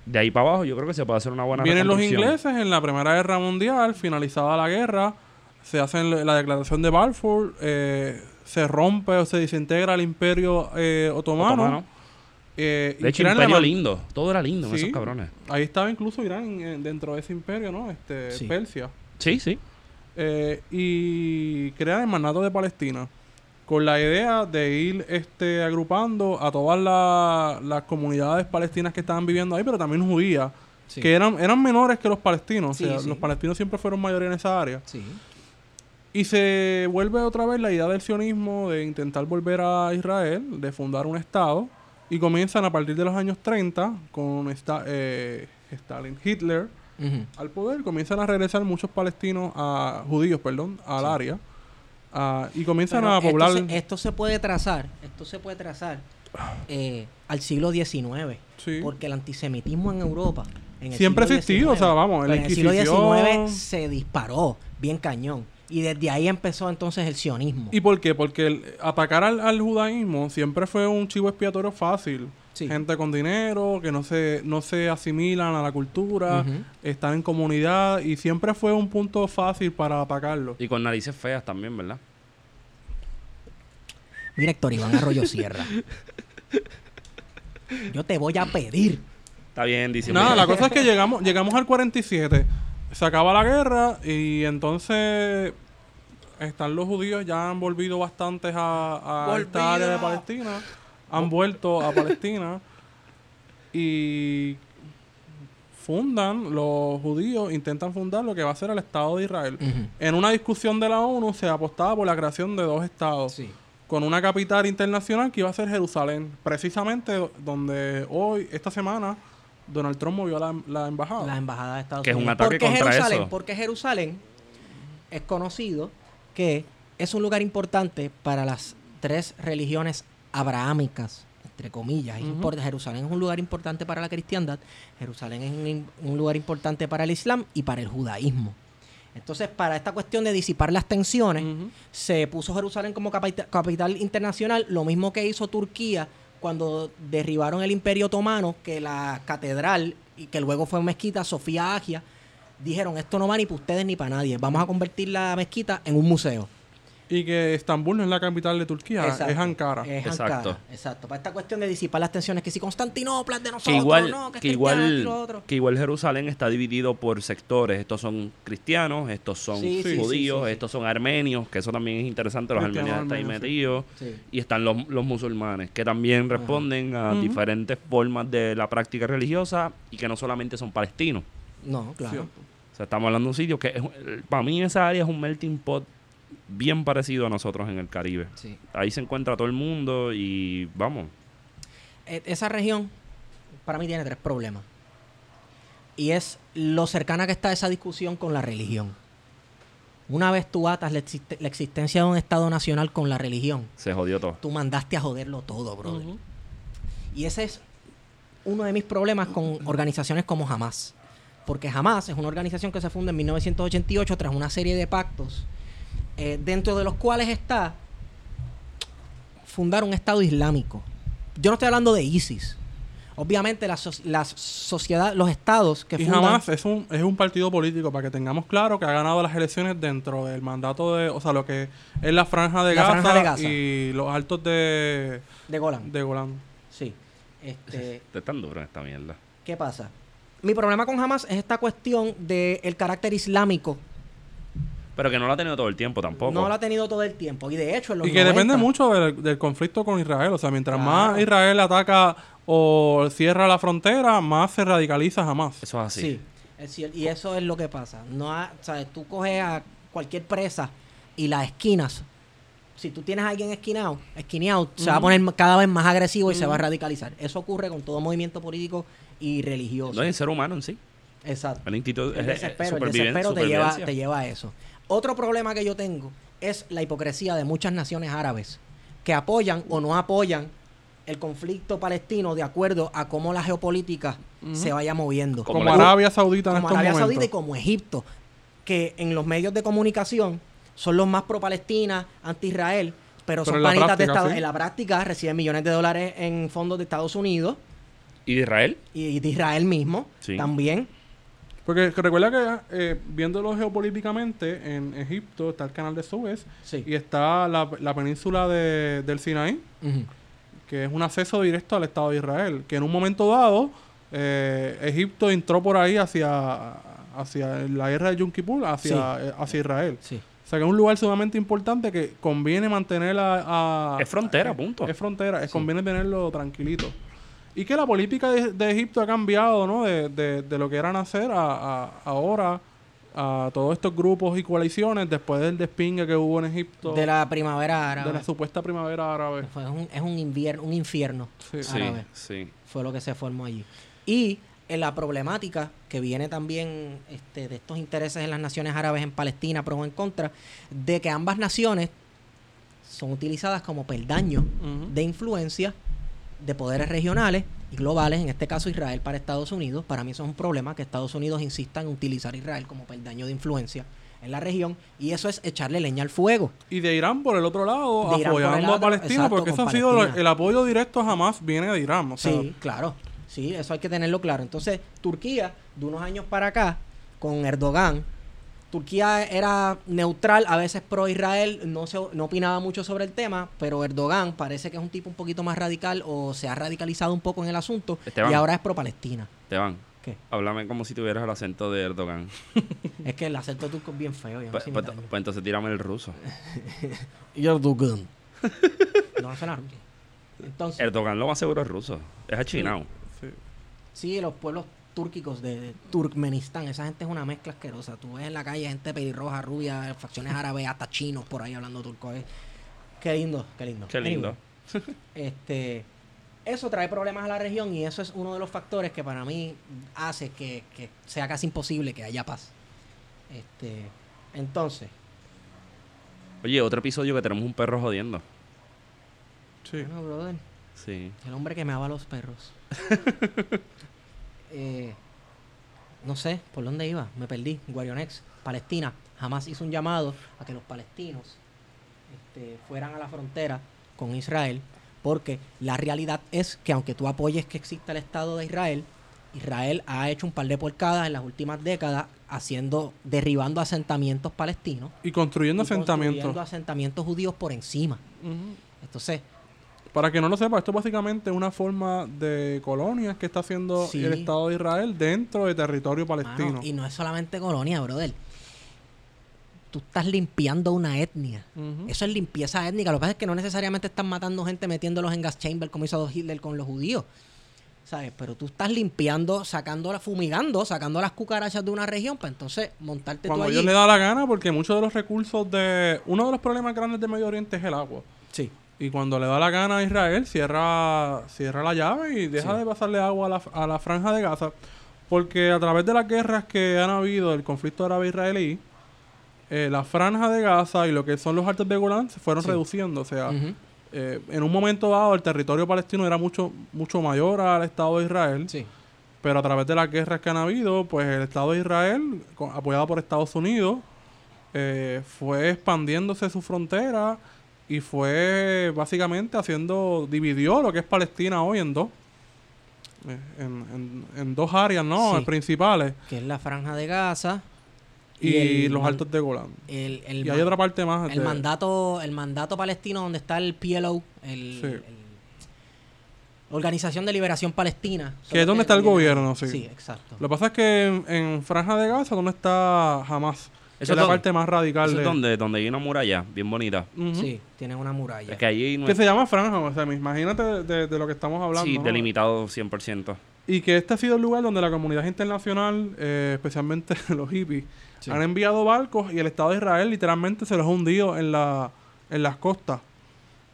de ahí para abajo yo creo que se puede hacer una buena Vienen los ingleses en la Primera Guerra Mundial, finalizada la guerra, se hace la la declaración de Balfour, eh, se rompe o se desintegra el imperio eh, otomano. Otomano. eh, De hecho, la imperio lindo. Todo era lindo Sí. esos cabrones. Ahí estaba incluso Irán eh, dentro de ese imperio, ¿no? Este, Sí. Persia. Sí, sí. Eh, y crean el mandato de Palestina con la idea de ir este, agrupando a todas la- las comunidades palestinas que estaban viviendo ahí, pero también judías, Sí. que eran, eran menores que los palestinos. Sí, o sea, sí. los palestinos siempre fueron mayoría en esa área. Sí. Y se vuelve otra vez la idea del sionismo de intentar volver a Israel, de fundar un Estado. Y comienzan a partir de los años 30 con esta, eh, Stalin, Hitler al poder, comienzan a regresar muchos palestinos, a, judíos, perdón, al área. ah, y comienzan Pero a poblar... Esto se, esto se puede trazar, esto se puede trazar eh, al siglo XIX. Sí. Porque el antisemitismo en Europa. en el Siempre ha existido, o sea, vamos, pero en el siglo XIX se disparó bien cañón. Y desde ahí empezó entonces el sionismo. ¿Y por qué? Porque el- atacar al, al judaísmo siempre fue un chivo expiatorio fácil. Sí. Gente con dinero, que no se, no se asimilan a la cultura, están en comunidad y siempre fue un punto fácil para atacarlo. Y con narices feas también, ¿verdad? Mira Héctor Iván Arroyo Sierra. Yo te voy a pedir. Está bien, dice. Nada, la cosa es que llegamos, llegamos al 47, se acaba la guerra y entonces están los judíos, ya han volvido bastantes a, a esta área de Palestina, han vuelto a Palestina y fundan, los judíos intentan fundar lo que va a ser el Estado de Israel. En una discusión de la ONU se apostaba por la creación de dos estados Sí. con una capital internacional que iba a ser Jerusalén, precisamente do- donde hoy, esta semana, Donald Trump movió la, la embajada. La embajada de Estados Que es un Unidos. ataque ¿Por qué contra Jerusalén? eso. Porque Jerusalén es conocido que es un lugar importante para las tres religiones abrahámicas, entre comillas. Ujú. import- Jerusalén es un lugar importante para la cristiandad, Jerusalén es un, un lugar importante para el Islam y para el judaísmo. Entonces, para esta cuestión de disipar las tensiones, se puso Jerusalén como capita- capital internacional, lo mismo que hizo Turquía cuando derribaron el Imperio Otomano, que la catedral, y que luego fue mezquita, Sofía Agia, dijeron, esto no va ni para ustedes ni para nadie, vamos a convertir la mezquita en un museo. Y que Estambul no es la capital de Turquía, Exacto. es Ankara. Es Exacto. Ankara, exacto. Para esta cuestión de disipar las tensiones, que si Constantinopla es de que nosotros, igual, no, que, que es cristiano, esto y igual, otro. que igual Jerusalén está dividido por sectores. Estos son cristianos, estos son Sí, sí, judíos, sí, sí, sí. estos son armenios, que eso también es interesante. Los armenios están ahí metidos. Sí. Y están los, los musulmanes, que también responden a diferentes formas de la práctica religiosa y que no solamente son palestinos. No, claro. Sea, estamos hablando de un sitio que, es, para mí, esa área es un melting pot bien parecido a nosotros en el Caribe. Sí. Ahí se encuentra todo el mundo y vamos. E- esa región para mí tiene tres problemas. Y es lo cercana que está esa discusión con la religión. Una vez tú atas la, existe- la existencia de un Estado nacional con la religión, Se jodió todo. tú mandaste a joderlo todo, brother. Y ese es uno de mis problemas con organizaciones como Hamas. Porque Hamas es una organización que se funda en 1988 tras una serie de pactos, eh, dentro de los cuales está fundar un Estado islámico. Yo no estoy hablando de ISIS. Obviamente las, las sociedades, los estados que Y fundan... jamás es un, es un partido político, para que tengamos claro que ha ganado las elecciones dentro del mandato de, o sea, lo que es la franja de, La Gaza, franja de Gaza. y los altos de, de Golán. de Golán. Sí. Este, Te están duro en esta mierda. ¿Qué pasa? Mi problema con Hamas es esta cuestión del carácter islámico. Pero que no lo ha tenido todo el tiempo tampoco. No lo ha tenido todo el tiempo. Y de hecho, en los Y que depende 90 mucho del, del conflicto con Israel. O sea, mientras Claro. más Israel ataca o cierra la frontera, más se radicaliza jamás. Eso es así. Sí, es y eso es lo que pasa. No ha- ¿sabes? Tú coges a cualquier presa y las esquinas si tú tienes a alguien esquinado, esquineado, se va a poner cada vez más agresivo y se va a radicalizar. Eso ocurre con todo movimiento político y religioso. No es el ser humano en sí. Exacto. El instinto El es- es desespero, el desespero te lleva, supervivencia. te lleva a eso. Otro problema que yo tengo es la hipocresía de muchas naciones árabes que apoyan o no apoyan el conflicto palestino de acuerdo a cómo la geopolítica se vaya moviendo. Como Arabia Saudita en como estos Arabia momentos. Saudita y como Egipto, que en los medios de comunicación son los más pro-Palestina, anti-Israel, pero, Pero son panitas de Estados sí. En la práctica reciben millones de dólares en fondos de Estados Unidos ¿Y de Israel? y de Israel mismo Sí. también. Porque recuerda que eh, viéndolo geopolíticamente, en Egipto está el canal de Suez Sí. y está la, la península de- del Sinaí, que es un acceso directo al Estado de Israel. Que en un momento dado, eh, Egipto entró por ahí hacia, hacia la guerra de Yom Kippur, hacia, eh, hacia Israel. Sí. O sea que es un lugar sumamente importante que conviene mantener a... a- Es frontera, punto. Es frontera, es conviene tenerlo tranquilito. Y que la política de, de Egipto ha cambiado, ¿no? De, de- de lo que era nacer a, a- ahora a todos estos grupos y coaliciones después del despingue que hubo en Egipto De la primavera árabe. de la supuesta primavera árabe. Fue un- es un, invierno, un infierno Sí. Sí, árabe. sí. Fue lo que se formó allí. Y en la problemática que viene también este, de estos intereses en las naciones árabes en Palestina, pro o en contra, de que ambas naciones son utilizadas como peldaño de influencia de poderes regionales y globales, en este caso Israel para Estados Unidos. Para mí eso es un problema, que Estados Unidos insista en utilizar a Israel como peldaño de influencia en la región y eso es echarle leña al fuego. Y de Irán por el otro lado, De el apoyando a Palestina, exacto, porque eso ha sido el apoyo directo a Hamas viene de Irán. O sea, Sí, claro. Sí, eso hay que tenerlo claro. Entonces, Turquía, de unos años para acá, con Erdogan, Turquía era neutral, a veces pro Israel, no, se, no opinaba mucho sobre el tema, pero Erdogan parece que es un tipo un poquito más radical o se ha radicalizado un poco en el asunto Esteban. y ahora es pro Palestina. Esteban, ¿Qué? háblame como si tuvieras el acento de Erdogan. Es que el acento turco es bien feo. Yo no Pues, sé pues- pues entonces tírame el ruso. Erdogan. no va a sonar bien. Entonces, Erdogan lo más seguro es ruso. Es achinado. sí. Sí, los pueblos túrquicos de Turkmenistán, esa gente es una mezcla asquerosa. Tú ves en la calle gente pelirroja, rubia, facciones árabes, hasta chinos por ahí hablando turco. eh. Qué lindo, qué lindo. Qué lindo. Anyway, este, eso trae problemas a la región y eso es uno de los factores que para mí hace que, que sea casi imposible que haya paz. Este, entonces, Oye, otro episodio que tenemos un perro jodiendo. Sí. bueno, brother, Sí. el hombre que me ama a los perros. Eh, no sé por dónde iba, me perdí. Guarionex, Palestina, jamás hizo un llamado a que los palestinos este, fueran a la frontera con Israel, porque la realidad es que aunque tú apoyes que exista el Estado de Israel, Israel ha hecho un par de porcadas en las últimas décadas haciendo, derribando asentamientos palestinos Y construyendo y construyendo asentamientos. asentamientos judíos por encima. Entonces, Para que no lo sepa, esto es básicamente una forma de colonias que está haciendo Sí. el Estado de Israel dentro de territorio palestino. Mano, y no es solamente colonia, brother. Tú estás limpiando una etnia. Eso es limpieza étnica. Lo que pasa es que no necesariamente están matando gente metiéndolos en gas chamber como hizo Hitler con los judíos. ¿Sabes? Pero tú estás limpiando, sacando, fumigando, sacando las cucarachas de una región para entonces montarte Cuando tú allí. ellos le da la gana, porque muchos de los recursos de... Uno de los problemas grandes del Medio Oriente es el agua. Sí. Y cuando le da la gana a Israel, cierra, cierra la llave y deja Sí. de pasarle agua a la, a la franja de Gaza. Porque a través de las guerras que han habido del conflicto árabe-israelí, eh, la franja de Gaza y lo que son los altos de Golán se fueron Sí. reduciendo. O sea, eh, en un momento dado el territorio palestino era mucho, mucho mayor al Estado de Israel. Sí. Pero a través de las guerras que han habido, pues el Estado de Israel, apoyado por Estados Unidos, eh, fue expandiéndose su frontera y fue básicamente haciendo, dividió lo que es Palestina hoy en dos. eh, En, en- en dos áreas, ¿no? Sí. Principales. Que es la franja de Gaza. Y, el los altos de Golán. El, el Y hay otra parte más. el de- mandato el mandato palestino donde está el PLO el, Sí. Organización de Liberación Palestina Que es donde está el gobierno, sí. sí exacto Lo que pasa es que en, en Franja de Gaza, donde está Hamas? Eso es la parte más radical Eso de... es donde, donde hay una muralla bien bonita. Sí tienen una muralla Es que allí no Que es se llama Franja, o sea, imagínate de, de- de lo que estamos hablando. sí, delimitado 100%. Y que este ha sido el lugar donde la comunidad internacional, eh, especialmente los hippies, Sí. han enviado barcos y el Estado de Israel literalmente se los ha hundido en la, en las costas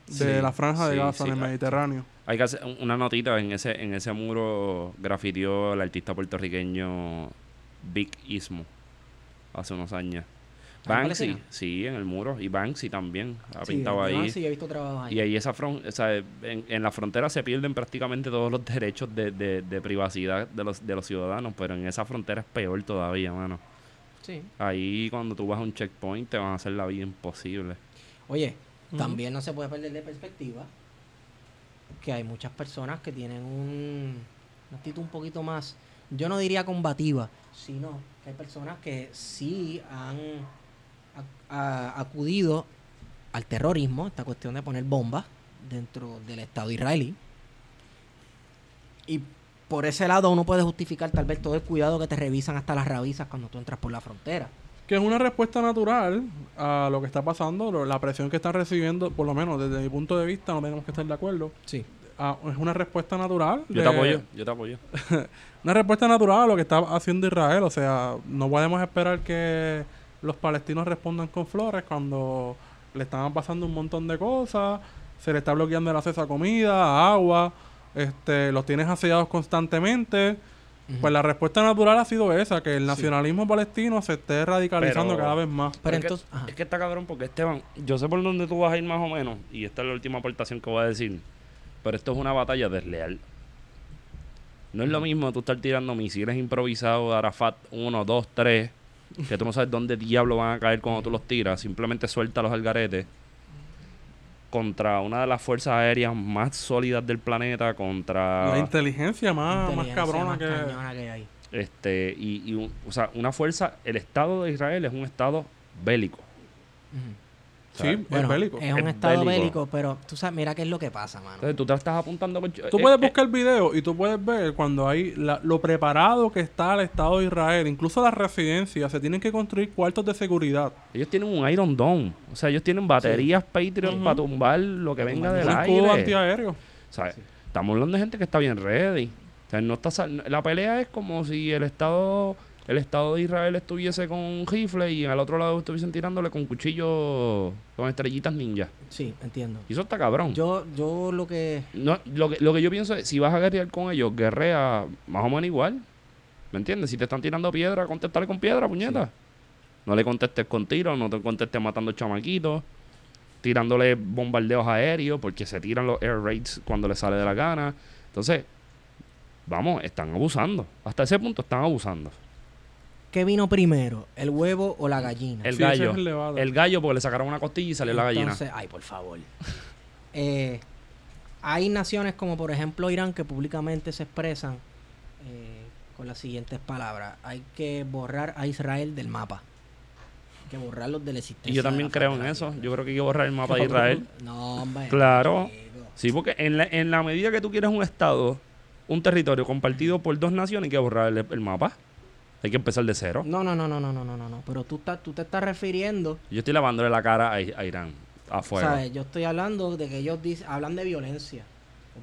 de Sí, la franja de sí, Gaza sí, en el Mediterráneo. Hay que hacer una notita en ese, en ese muro grafitió el artista puertorriqueño Big Ismo hace unos años. ¿Ah, en Banksy, sí, en el muro. Y Banksy también ha Sí, pintado ahí. sí he visto trabajos ahí. Y ahí esa fron o sea, en, en la frontera se pierden prácticamente todos los derechos de, de- de privacidad de los, de los ciudadanos, pero en esa frontera es peor todavía, mano. Sí. Ahí cuando tú vas a un checkpoint te van a hacer la vida imposible. Oye, también no se puede perder de perspectiva que hay muchas personas que tienen un, una actitud un poquito más, yo no diría combativa, sino que hay personas que sí han a- acudido al terrorismo, esta cuestión de poner bombas dentro del Estado israelí. Y por ese lado uno puede justificar tal vez todo el cuidado que te revisan hasta las rabizas cuando tú entras por la frontera. Que es una respuesta natural a lo que está pasando, lo- la presión que están recibiendo, por lo menos desde mi punto de vista, no tenemos que estar de acuerdo. Sí. Ah, es una respuesta natural. Yo de- te apoyo, yo te apoyo. Una respuesta natural a lo que está haciendo Israel. O sea, no podemos esperar que los palestinos respondan con flores cuando le están pasando un montón de cosas, se le está bloqueando el acceso a comida, a agua, este, los tienes asediados constantemente. Pues la respuesta natural ha sido esa, que el nacionalismo palestino se esté radicalizando Pero- cada vez más. Pero es, entonces, que, es que está cabrón porque Esteban, yo sé por dónde tú vas a ir más o menos, y esta es la última aportación que voy a decir, pero esto es una batalla desleal. No es lo mismo tú estar tirando misiles improvisados de Arafat 1, 2, 3, que tú no sabes dónde diablo van a caer cuando tú los tiras, simplemente suéltalos al garete, contra una de las fuerzas aéreas más sólidas del planeta, contra... La inteligencia más, más cabrona más que... hay. este y, y un- o sea, una fuerza, el Estado de Israel es un Estado bélico. Ujú. Sí, Bueno, es bélico. Es un Es estado bélico. bélico. pero tú sabes, mira qué es lo que pasa, mano. Entonces tú te estás apuntando con... Tú eh, puedes eh, buscar video y tú puedes ver cuando hay la- lo preparado que está el Estado de Israel, incluso las residencias, se tienen que construir cuartos de seguridad. Ellos tienen un Iron Dome. O sea, ellos tienen baterías Patriot Ujú. para tumbar lo que venga del Un escudo aire. antiaéreo. O sea, estamos hablando de gente que está bien ready. O sea, no está sal- la pelea es como si el Estado el Estado de Israel estuviese con un rifle y al otro lado estuviesen tirándole con cuchillos con estrellitas ninja. Sí, entiendo. Y eso está cabrón. Yo, yo lo que. No, lo, que, lo que yo pienso es, si vas a guerrear con ellos, guerrea más o menos igual. ¿Me entiendes? Si te están tirando piedra, contestarle con piedra, puñeta. No le contestes con tiros, no te contestes matando chamaquitos, tirándole bombardeos aéreos, porque se tiran los air raids cuando les sale de la gana. Entonces, vamos, están abusando. Hasta ese punto están abusando. ¿Qué vino primero? ¿El huevo o la gallina? El Sí, ese gallo. es el gallo, porque le sacaron una costilla y salió la gallina. Entonces, ay, por favor. Eh, hay naciones como por ejemplo Irán que públicamente se expresan eh, con las siguientes palabras. Hay que borrar a Israel del mapa. Hay que borrarlos de la existencia. Y yo también creo en eso. Yo creo que hay que borrar el mapa de Israel. No, hombre. Claro. amigo. Sí, porque en la, en la medida que tú quieres un estado, un territorio compartido por dos naciones, hay que borrar el, el mapa. Hay que empezar de cero. No, no, no, no, no, no, no, no. Pero tú, estás, te estás refiriendo. Yo estoy lavándole la cara a, Irán, afuera. ¿Sabes? Yo estoy hablando de que ellos dicen, hablan de violencia,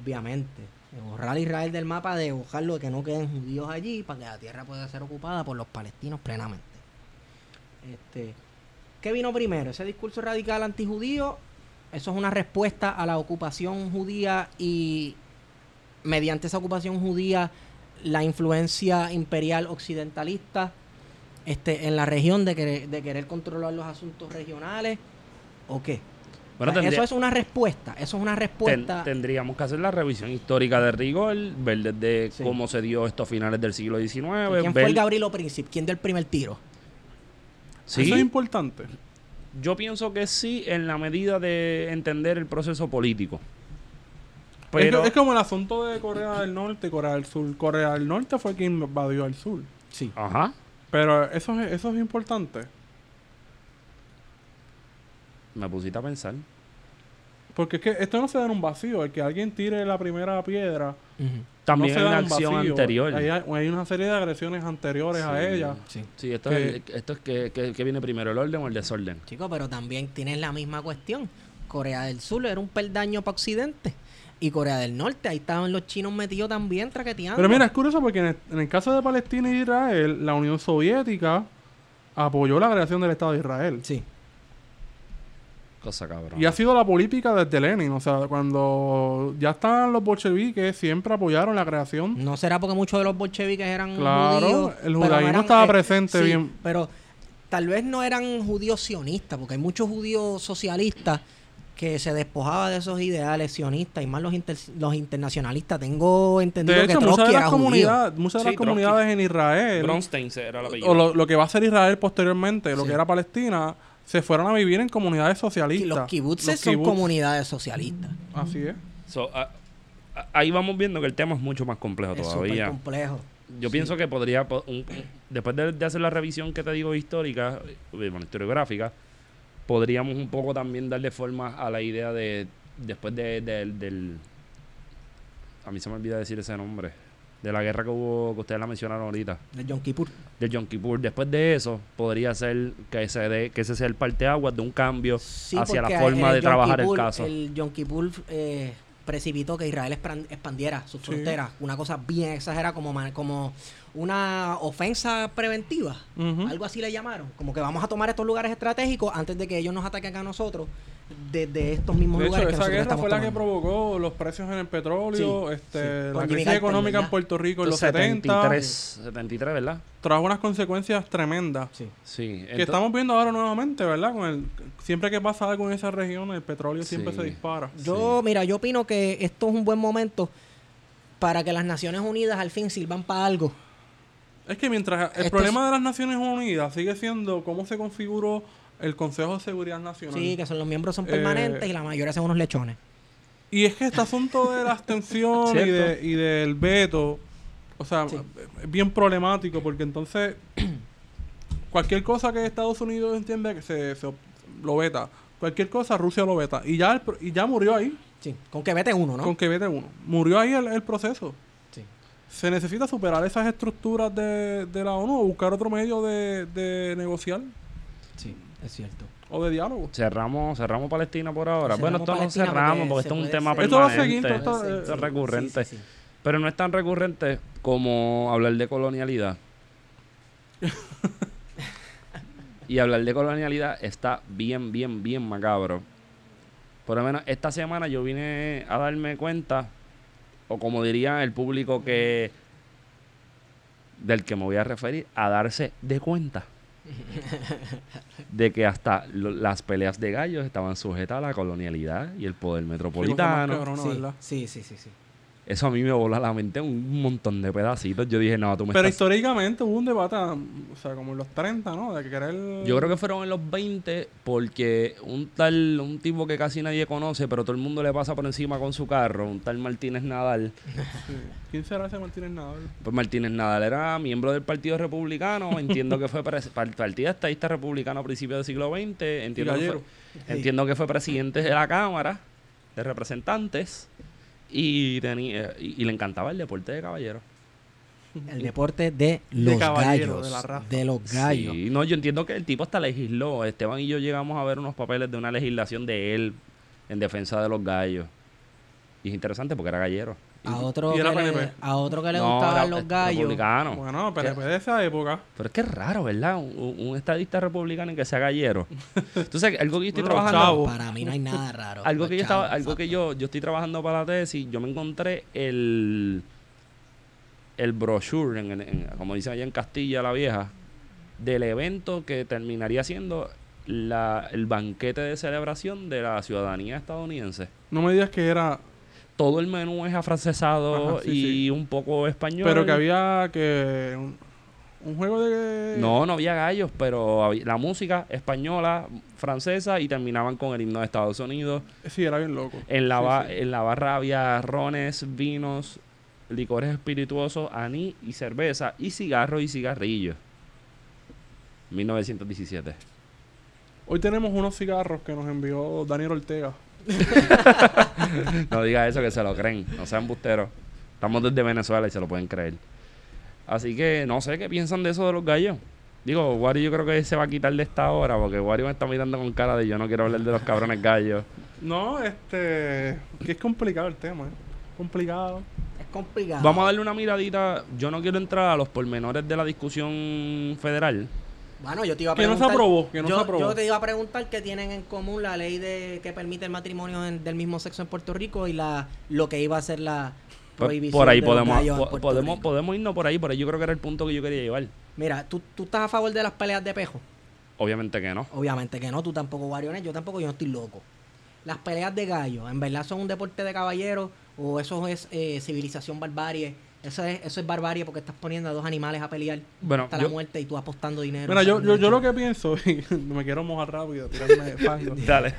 obviamente. De borrar a Israel del mapa, de buscarlo, que no queden judíos allí, para que la tierra pueda ser ocupada por los palestinos plenamente. Este, ¿Qué vino primero? ¿Ese discurso radical antijudío? Eso es una respuesta a la ocupación judía y mediante esa ocupación judía la influencia imperial occidentalista este, en la región de querer, de querer controlar los asuntos regionales o qué? Bueno, O sea, tendría- eso es una respuesta, eso es una ten- respuesta. tendríamos que hacer la revisión histórica de rigor, ver desde Sí. cómo se dio esto a finales del siglo XIX. ¿Quién ver- fue el Gabrielo Príncipe? ¿Quién dio el primer tiro? Sí, Eso es importante. yo pienso que sí, en la medida de entender el proceso político. Es Pero, que- es, como el asunto de Corea del Norte y Corea del Sur. Corea del Norte fue quien invadió al sur. Sí. ajá, Pero eso es, eso es importante. me pusiste a pensar. Porque es que esto no se da en un vacío. El que alguien tire la primera piedra. También no se hay da una en acción vacío. anterior. Hay, hay una serie de agresiones anteriores a ella. Sí. Sí, esto Que- es, esto es que, que- que viene primero, el orden o el desorden. Chico, pero también tienes la misma cuestión. Corea del Sur era un peldaño para Occidente. Y Corea del Norte, ahí estaban los chinos metidos también traqueteando. Pero mira, es curioso porque en el, en el caso de Palestina y Israel, la Unión Soviética apoyó la creación del Estado de Israel. Sí. Cosa cabrón. Y ha sido la política desde Lenin. O sea, cuando ya están los bolcheviques, siempre apoyaron la creación. ¿No será porque muchos de los bolcheviques eran Claro, judíos? el judaísmo eran, estaba presente sí, bien. Pero tal vez no eran judíos sionistas, porque hay muchos judíos socialistas que se despojaban de esos ideales sionistas y más los, inter- los internacionalistas. Tengo entendido De hecho, que muchas Trotsky de era las judío. comunidades, muchas de Sí, las Trotsky. comunidades en Israel, Bronstein era o lo, lo que va a ser Israel posteriormente, lo Sí. que era Palestina, se fueron a vivir en comunidades Y socialistas. los kibutzes Los son comunidades socialistas. Así es. So, a- a- ahí vamos viendo que el tema es mucho más complejo Es todavía. complejo. Yo pienso que podría, po- un- un- después de, de hacer la revisión que te digo histórica, eh, bueno, historiográfica, podríamos un poco también darle forma a la idea de, después de, de- del, a mí se me olvida decir ese nombre, de la guerra que hubo, que ustedes la mencionaron ahorita, De Yom Kippur. del Yom Kippur. Después de eso, podría ser que ese, de, que ese sea el parteaguas de un cambio Sí, hacia la forma de Yom trabajar el caso. El Yom Kippur eh, precipitó que Israel expandiera sus Sí. fronteras. Una cosa bien exagerada, como, como una ofensa preventiva. Algo así le llamaron. Como que vamos a tomar estos lugares estratégicos antes de que ellos nos ataquen a nosotros desde estos mismos De hecho, lugares que esa guerra estamos fue la que provocó los precios en el petróleo, Sí, este, sí. la crisis Carter, económica en. Puerto Rico en los 70, 73, 73, ¿verdad? trajo unas consecuencias tremendas. Sí. Sí. Que estamos viendo ahora nuevamente, ¿verdad? Con el, siempre que pasa algo en esa región, el petróleo siempre se dispara. Yo, mira, yo opino que esto es un buen momento para que las Naciones Unidas al fin sirvan para algo. Es que mientras el problema de las Naciones Unidas sigue siendo cómo se configuró el Consejo de Seguridad Nacional. Sí, que son los miembros son Eh, permanentes y la mayoría son unos lechones. Y es que este asunto de la abstención y, de- y del veto, o sea, Sí. es bien problemático porque entonces cualquier cosa que Estados Unidos entiende que se, se lo veta, cualquier cosa Rusia lo veta y ya el y ya murió ahí Sí, con que vete uno, ¿no? con que vete uno. Murió ahí el, el proceso. Se necesita superar esas estructuras de, de la ONU o buscar otro medio de, de negociar Sí, es cierto. o de diálogo. Cerramos, cerramos Palestina por ahora. Cerramos bueno, esto no cerramos porque esto es un tema ser- Esto va a permanente. seguir todo- Puede ser, esto es recurrente. sí, sí, sí. Pero no es tan recurrente como hablar de colonialidad. y hablar de colonialidad está bien, bien, bien macabro. Por lo menos esta semana yo vine a darme cuenta, o como diría el público que del que me voy a referir, a darse de cuenta de que hasta lo- las peleas de gallos estaban sujetas a la colonialidad y el poder metropolitano. sí, sí, sí, sí. Eso a mí me voló la mente un montón de pedacitos. Yo dije, no, tú me Pero estás... históricamente hubo un debate, o sea, como en los 30, ¿no? De querer... Yo creo que fueron en los 20 porque un tal, un tipo que casi nadie conoce, pero todo el mundo le pasa por encima con su carro, un tal Martínez Nadal. Sí. ¿Quién será ese Martínez Nadal? Pues Martínez Nadal era miembro del Partido Republicano, entiendo que fue Partido Estadista Republicano a principios del siglo XX, entiendo, que entiendo que fue presidente de la Cámara de Representantes y, tenía, y, y le encantaba el deporte de caballero. El deporte de los gallos. de la raza. De los gallos. Sí, no, yo entiendo que el tipo hasta legisló. Esteban y yo llegamos a ver unos papeles de una legislación de él en defensa de los gallos. Y es interesante porque era gallero. A otro, Y que era le, PNP. a otro que le No, gustaban era, los gallos. Republicano. Bueno, PNP de esa época. Pero es que es raro, ¿verdad? Un, un estadista republicano y que sea gallero. Entonces, algo que yo estoy trabajando. Para mí no hay nada raro. Algo que yo estaba, algo que yo, yo estoy trabajando para la tesis, yo me encontré el el brochure, en, en- como dicen allá en Castilla la Vieja, del evento que terminaría siendo la, el banquete de celebración de la ciudadanía estadounidense. No me digas que era... Todo el menú es afrancesado Ajá, sí, y sí. un poco español. Pero que había que... Un, un juego de... No, no había gallos, pero había- la música española, francesa y terminaban con el himno de Estados Unidos. Sí, era bien loco. En la, Sí, ba- sí. en la barra había rones, vinos, licores espirituosos, anís y cerveza, y cigarros y cigarrillos. 1917. Hoy tenemos unos cigarros que nos envió Daniel Ortega. No diga eso que se lo creen, no sean busteros. Estamos desde Venezuela y se lo pueden creer. Así que no sé qué piensan de eso de los gallos. Digo, Wario yo creo que se va a quitar de esta hora porque Wario me está mirando con cara de yo no quiero hablar de los cabrones gallos. No, este... Que es complicado el tema, ¿eh? Complicado. Es complicado. Vamos a darle una miradita. Yo no quiero entrar a los pormenores de la discusión federal. Bueno, yo te iba a Que no se preguntar. aprobó, que no yo, se aprobó. yo te iba a preguntar qué tienen en común la ley de que permite el matrimonio en- del mismo sexo en Puerto Rico y la lo que iba a ser la Por, prohibición por ahí de los podemos, en po- podemos, Rico. podemos irnos por ahí, por ahí yo creo que era el punto que yo quería llevar. Mira, ¿tú, tú estás a favor de las peleas de pejo. Obviamente que no. Obviamente que no, tú tampoco, Wariones, yo tampoco, yo no estoy loco. Las peleas de gallos, ¿en verdad son un deporte de caballeros o eso es eh, civilización barbarie? Eso es, eso es barbarie porque estás poniendo a dos animales a pelear Bueno, hasta yo- la muerte y tú apostando dinero. Mira, yo, yo, yo lo que pienso, y me quiero mojar rápido, tirarme fango. Dale.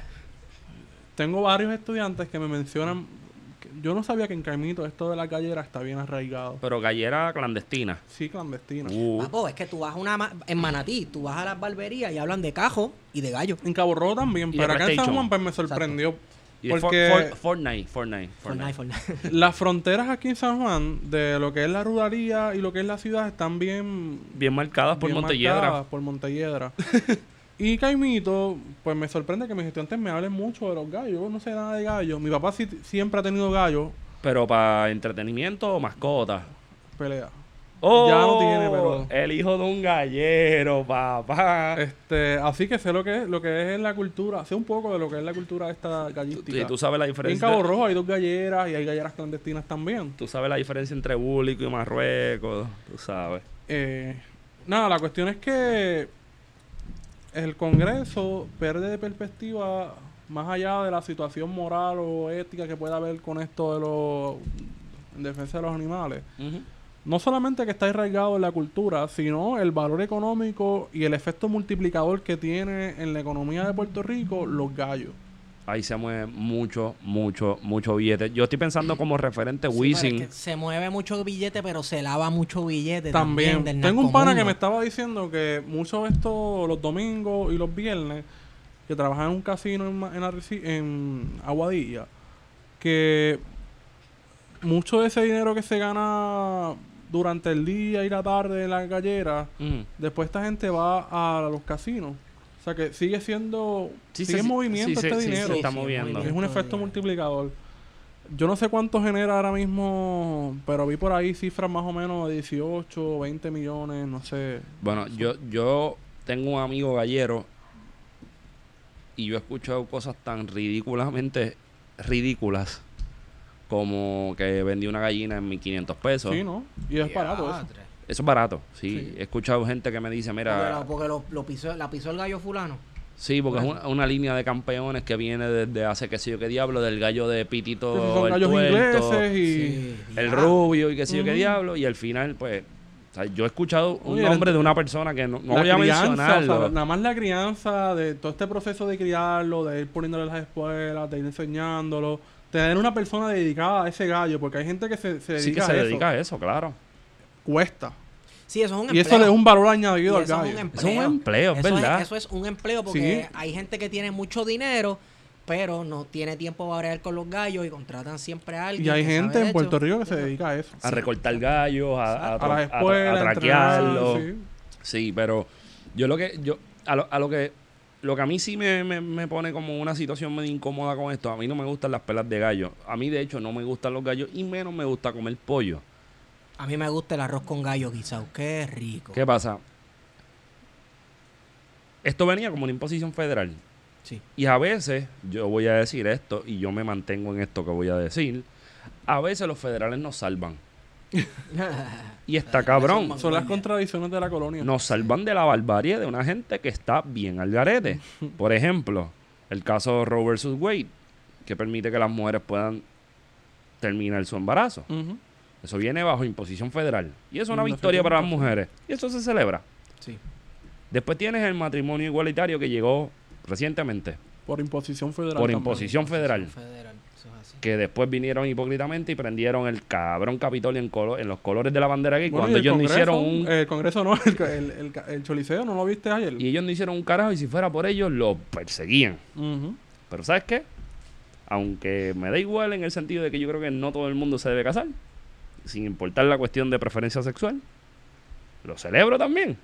Tengo varios estudiantes que me mencionan. que yo no sabía que en Caimito esto de la gallera está bien arraigado. Pero gallera clandestina. Sí, clandestino. Uh, Papo, es que tú vas a una ma- en Manatí, tú vas a las barberías y hablan de cajo y de gallo. En Cabo Rojo también, pero acá en San. Juan pues, me sorprendió. Y Porque For- Fortnite, Fortnite, Fortnite, Fortnite. Fortnite. las fronteras aquí en San Juan, de lo que es la ruralía y lo que es la ciudad, están bien Bien marcadas por bien Montelledra. marcadas por Montelledra. y Caimito, pues me sorprende que mis estudiantes me hablen mucho de los gallos. Yo no sé nada de gallos. Mi papá sí- siempre ha tenido gallos. Pero para entretenimiento o mascota. Pelea. Oh, Ya no tiene, pero- El hijo de un gallero, papá. Este, así que sé lo que es, lo que es en la cultura, sé un poco de lo que es la cultura esta Tú- gallística. y tú sabes la en diferencia. Cabo Rojo hay dos galleras y hay galleras clandestinas también. Tú sabes la diferencia entre Búlico y Marruecos. Tú sabes. Eh, nada, la cuestión es que el Congreso pierde de perspectiva más allá de la situación moral o ética que pueda haber con esto de los en defensa de los animales. Ujú. No solamente que está arraigado en la cultura, sino el valor económico y el efecto multiplicador que tiene en la economía de Puerto Rico los gallos. Ahí se mueve mucho, mucho, mucho billete. Yo estoy pensando como referente Sí, pero Wisin. es que se mueve mucho billete, pero se lava mucho billete También. también. del Tengo un pana que me estaba diciendo que muchos de estos, los domingos y los viernes, que trabajan en un casino en, en Aguadilla, que mucho de ese dinero que se gana durante el día y la tarde en la gallera, Ujú. después esta gente va a los casinos. O sea que sigue siendo, Sí, sigue sí, en sí, movimiento sí, este dinero. se está moviendo. Es un efecto multiplicador. Yo no sé cuánto genera ahora mismo, pero vi por ahí cifras más o menos de 18, 20 millones, no sé. Bueno, yo, yo tengo un amigo gallero y yo he escuchado cosas tan ridículamente ridículas como que vendí una gallina en 1500 pesos. Sí, ¿no? Y es barato eso. Eso es barato, sí. Sí. He escuchado gente que me dice, Porque, mira, lo, porque lo- lo pisó, la pisó el gallo fulano. sí, porque es una, una línea de campeones que viene desde hace qué sé yo qué diablo, del gallo de Pitito, Que son el gallos tuerto, ingleses y... Sí, el rubio y qué sé yo qué diablo, y al final, pues, o sea, yo he escuchado un Oye, nombre de una persona que no, voy a crianza, mencionarlo. o sea, nada más la crianza, de todo este proceso de criarlo, de ir poniéndole a las escuelas, de ir enseñándolo, tener una persona dedicada a ese gallo, porque hay gente que se, se sí que dedica se a eso. dedica a eso, claro. Cuesta. Sí, eso es un Y empleo. eso le da un valor Y añadido al eso es gallo. un Eso es un empleo, es Eso verdad. eso es un empleo porque Sí. hay gente que tiene mucho dinero, pero no tiene tiempo para bregar con los gallos y contratan siempre a alguien. Y hay gente en Puerto. Rico que se dedica a eso. A recortar gallos, a, a, A las a- escuelas, a a traquearlo. entrenar, sí. Sí, pero yo lo que yo a lo, a lo que lo que a mí sí me, me, me pone como una situación medio incómoda con esto, a mí no me gustan las pelas de gallo. A mí de hecho no me gustan los gallos y menos me gusta comer pollo. A mí me gusta el arroz con gallo guisado. Qué rico. ¿Qué pasa? Esto venía como una imposición federal. Sí. Y a veces, yo voy a decir esto y yo me mantengo en esto que voy a decir, a veces los federales nos salvan. Y está cabrón. Son Son las contradicciones de la colonia. nos salvan de la barbarie de una gente que está bien al garete. Por ejemplo, el caso Roe versus Wade, que permite que las mujeres puedan terminar su embarazo. Eso viene bajo imposición federal. Y es una victoria para las mujeres. Y eso se celebra. Sí. Después tienes el matrimonio igualitario que llegó recientemente, Por imposición federal. por también. imposición federal. Eso. Que después vinieron hipócritamente y prendieron el cabrón Capitolio en, colo- en los colores de la bandera gay Bueno, cuando ellos no hicieron un... El Congreso no, el, el, el, el Choliseo, ¿no lo viste ayer? Y ellos no hicieron un carajo y si fuera por ellos, los perseguían. Pero ¿sabes qué? Aunque me da igual en el sentido de que yo creo que no todo el mundo se debe casar, sin importar la cuestión de preferencia sexual, lo celebro también.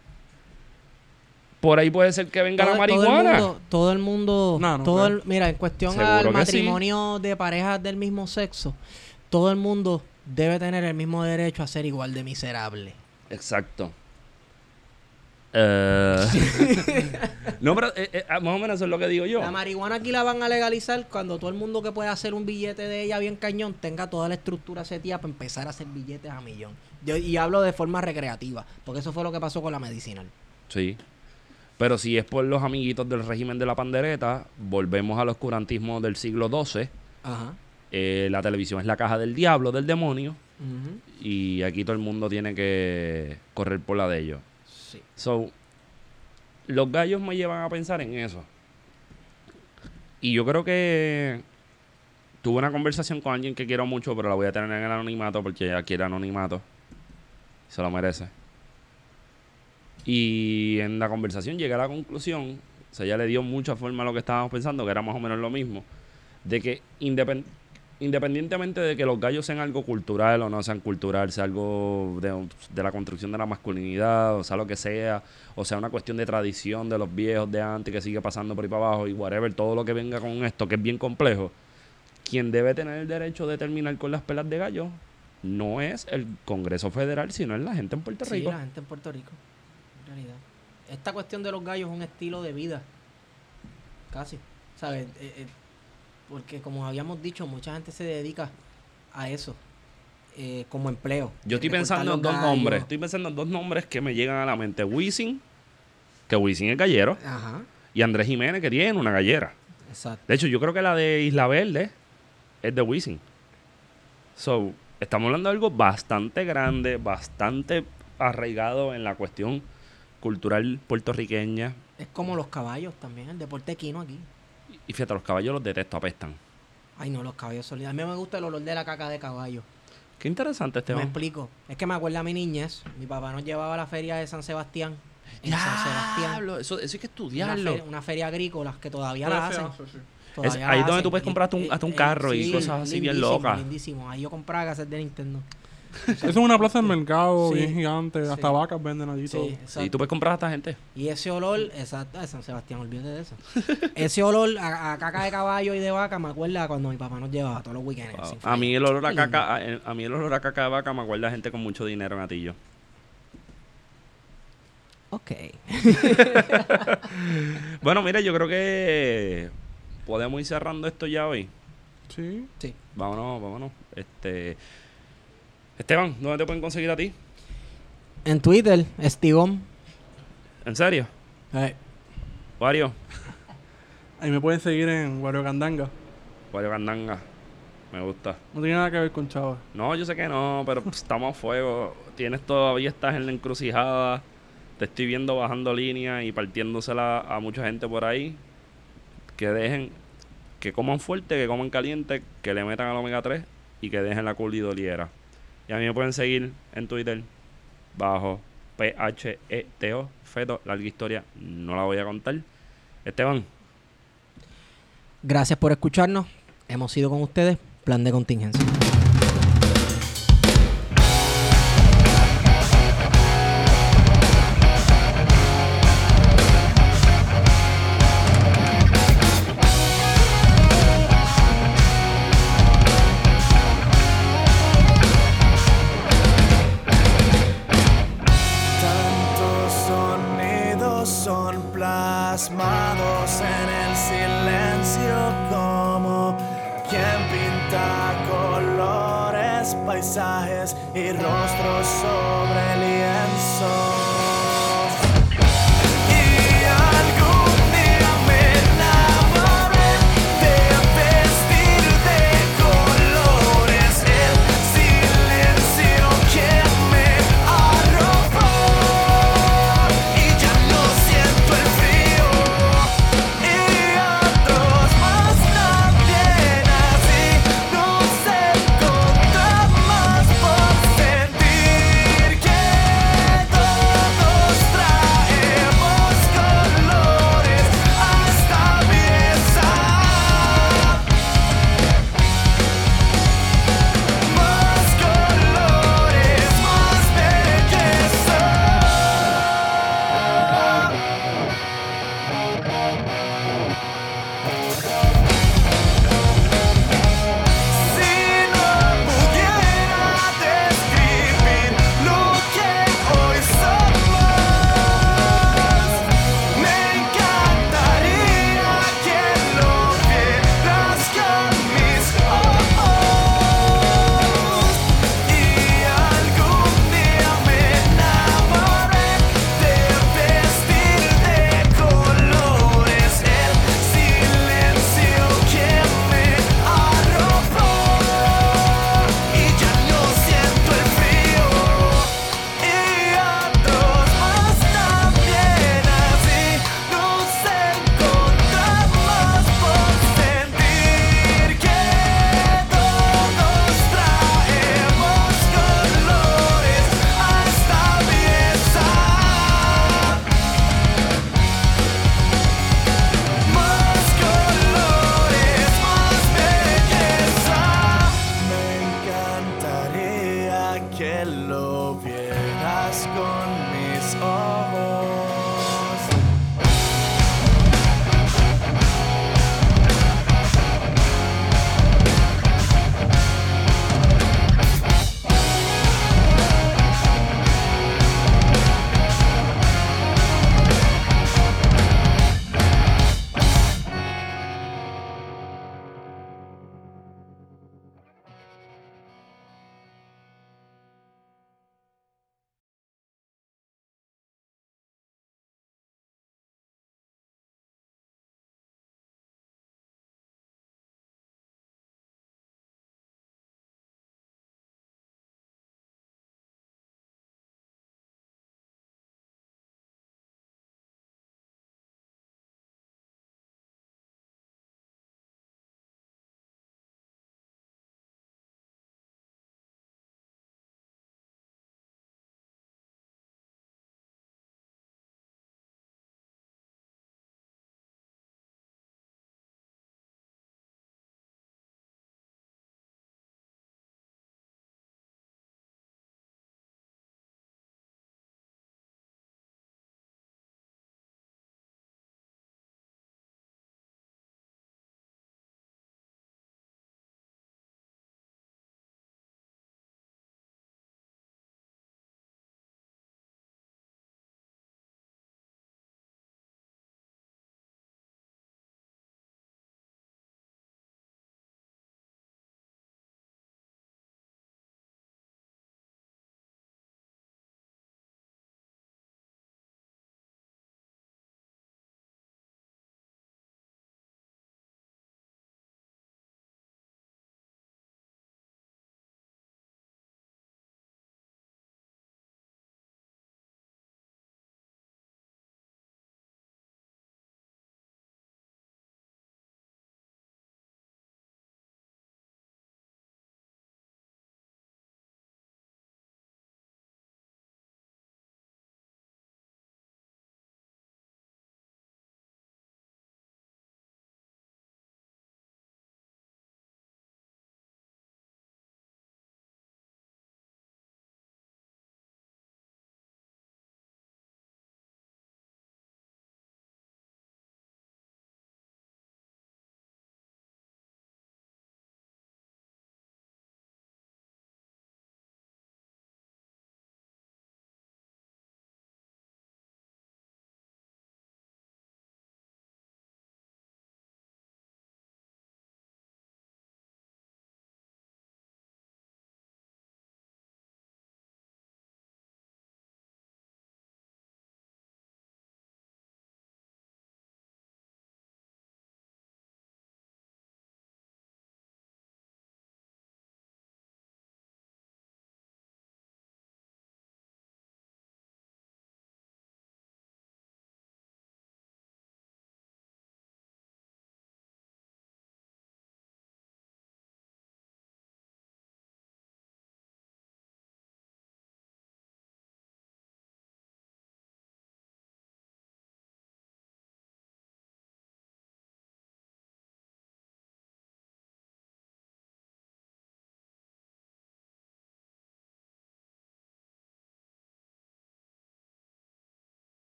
Por ahí puede ser que venga la Todo- Todo marihuana. el mundo, todo el mundo, No, no todo creo. el- mira, en cuestión Seguro al sí. matrimonio de parejas del mismo sexo, todo el mundo debe tener el mismo derecho a ser igual de miserable. Exacto. Eh, no, pero eh, eh, más o menos eso es lo que digo yo. La marihuana aquí la van a legalizar cuando todo el mundo que puede hacer un billete de ella bien cañón tenga toda la estructura setia para empezar a hacer billetes a millón. Yo- y hablo de forma recreativa, porque eso fue lo que pasó con la medicinal. Sí. Pero si es por los amiguitos del régimen de la pandereta, volvemos al oscurantismo del siglo XII. Ajá. Eh, la televisión es la caja del diablo, del demonio. Y aquí todo el mundo tiene que correr por la de ellos. Sí. So, los gallos me llevan a pensar en eso. Y yo creo que tuve una conversación con alguien que quiero mucho, pero la voy a tener en el anonimato porque ella quiere anonimato. Se lo merece. Y en la conversación llegué a la conclusión, o sea, ella le dio mucha forma a lo que estábamos pensando, que era más o menos lo mismo, de que independ- independientemente de que los gallos sean algo cultural o no sean cultural, sea algo de, de la construcción de la masculinidad, o sea lo que sea, o sea una cuestión de tradición de los viejos de antes que sigue pasando por ahí para abajo y whatever, todo lo que venga con esto, que es bien complejo, quien debe tener el derecho de terminar con las pelas de gallo no es el Congreso Federal, sino es la gente en Puerto Sí, Rico. la gente en Puerto Rico. Esta cuestión de los gallos es un estilo de vida. Casi. ¿Sabes? Eh, eh, porque como habíamos dicho, mucha gente se dedica a eso. eh, como empleo. Yo estoy pensando en dos gallos. nombres. Estoy pensando en dos nombres que me llegan a la mente. Wisin, que Wisin es gallero, Ajá. y Andrés Jiménez, que tiene una gallera. Exacto. De hecho, yo creo que la de Isla Verde es de Wisin. So, estamos hablando de algo bastante grande, bastante arraigado en la cuestión cultural puertorriqueña. Es como los caballos también, el deporte equino aquí. Y fíjate, los caballos los detesto, apestan. Ay, no, los caballos son lindos. A mí me gusta el olor de la caca de caballo. Qué interesante este Me explico. Es que me acuerda a mi niñez. Mi papá nos llevaba a la feria de San Sebastián. En San Sebastián. Eso, eso hay que Una estudiarlo. feria, una feria agrícola que todavía la hacen. hace, sí. Todavía Es la ahí donde hacen. tú puedes Y- comprarte un- hasta un eh, carro y cosas así bien locas. Lindísimo. Ahí yo compraba casas de Nintendo. Eso es una plaza del mercado Sí. bien gigante. Sí. Hasta vacas venden allí todo. Exacto. tú puedes comprar a esta gente. Y ese olor, exacto, de San Sebastián, olvídate de eso. ese olor a, a caca de caballo y de vaca me acuerda cuando mi papá nos llevaba todos los weekends. Wow. A mí el olor a caca, a, a mí el olor a caca de vaca me acuerda a gente con mucho dinero en Atillo. Ok. Bueno, mira, yo creo que podemos ir cerrando esto ya hoy. Sí. Sí. Vámonos, vámonos. Este Esteban, ¿dónde te pueden conseguir a ti? En Twitter, Estigón. ¿En serio? Eh, Wario. Ahí me pueden seguir en Wario Candanga. Wario Candanga. Me gusta. No tiene nada que ver con Chava. No, yo sé que no, pero pues, estamos a fuego. Tienes todavía estás en la encrucijada. Te estoy viendo bajando línea y partiéndosela a mucha gente por ahí. Que dejen, que coman fuerte, que coman caliente, que le metan al omega 3 y que dejen la culidoliera. Y a mí me pueden seguir en Twitter bajo PHETO, Feto, larga historia, no la voy a contar. Esteban, gracias por escucharnos. Hemos ido con ustedes. Plan de contingencia. error.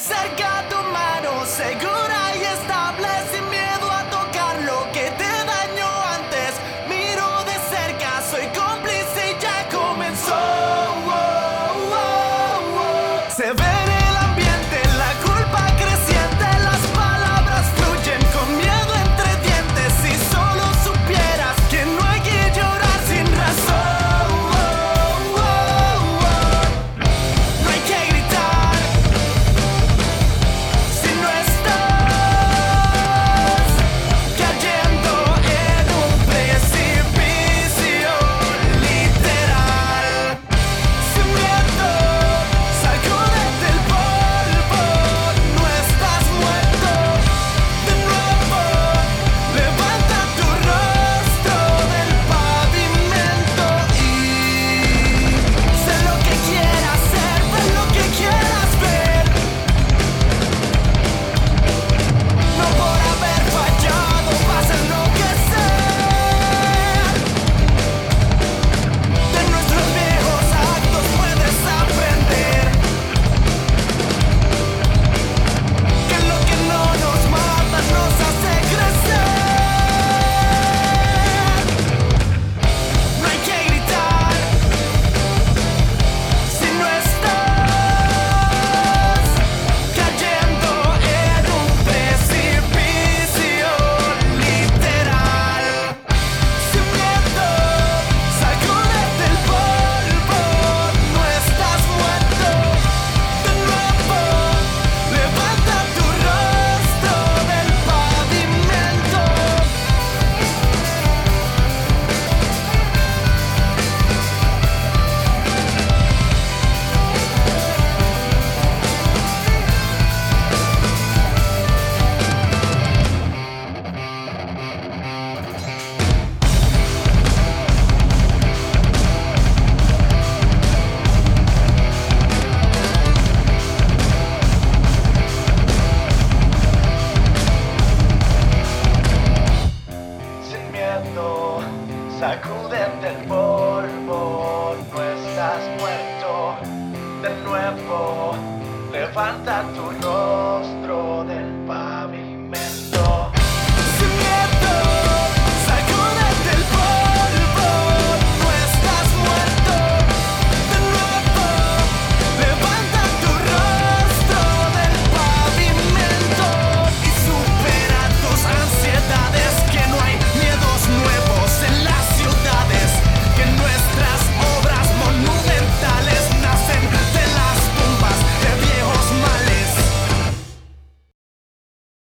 Cerca tu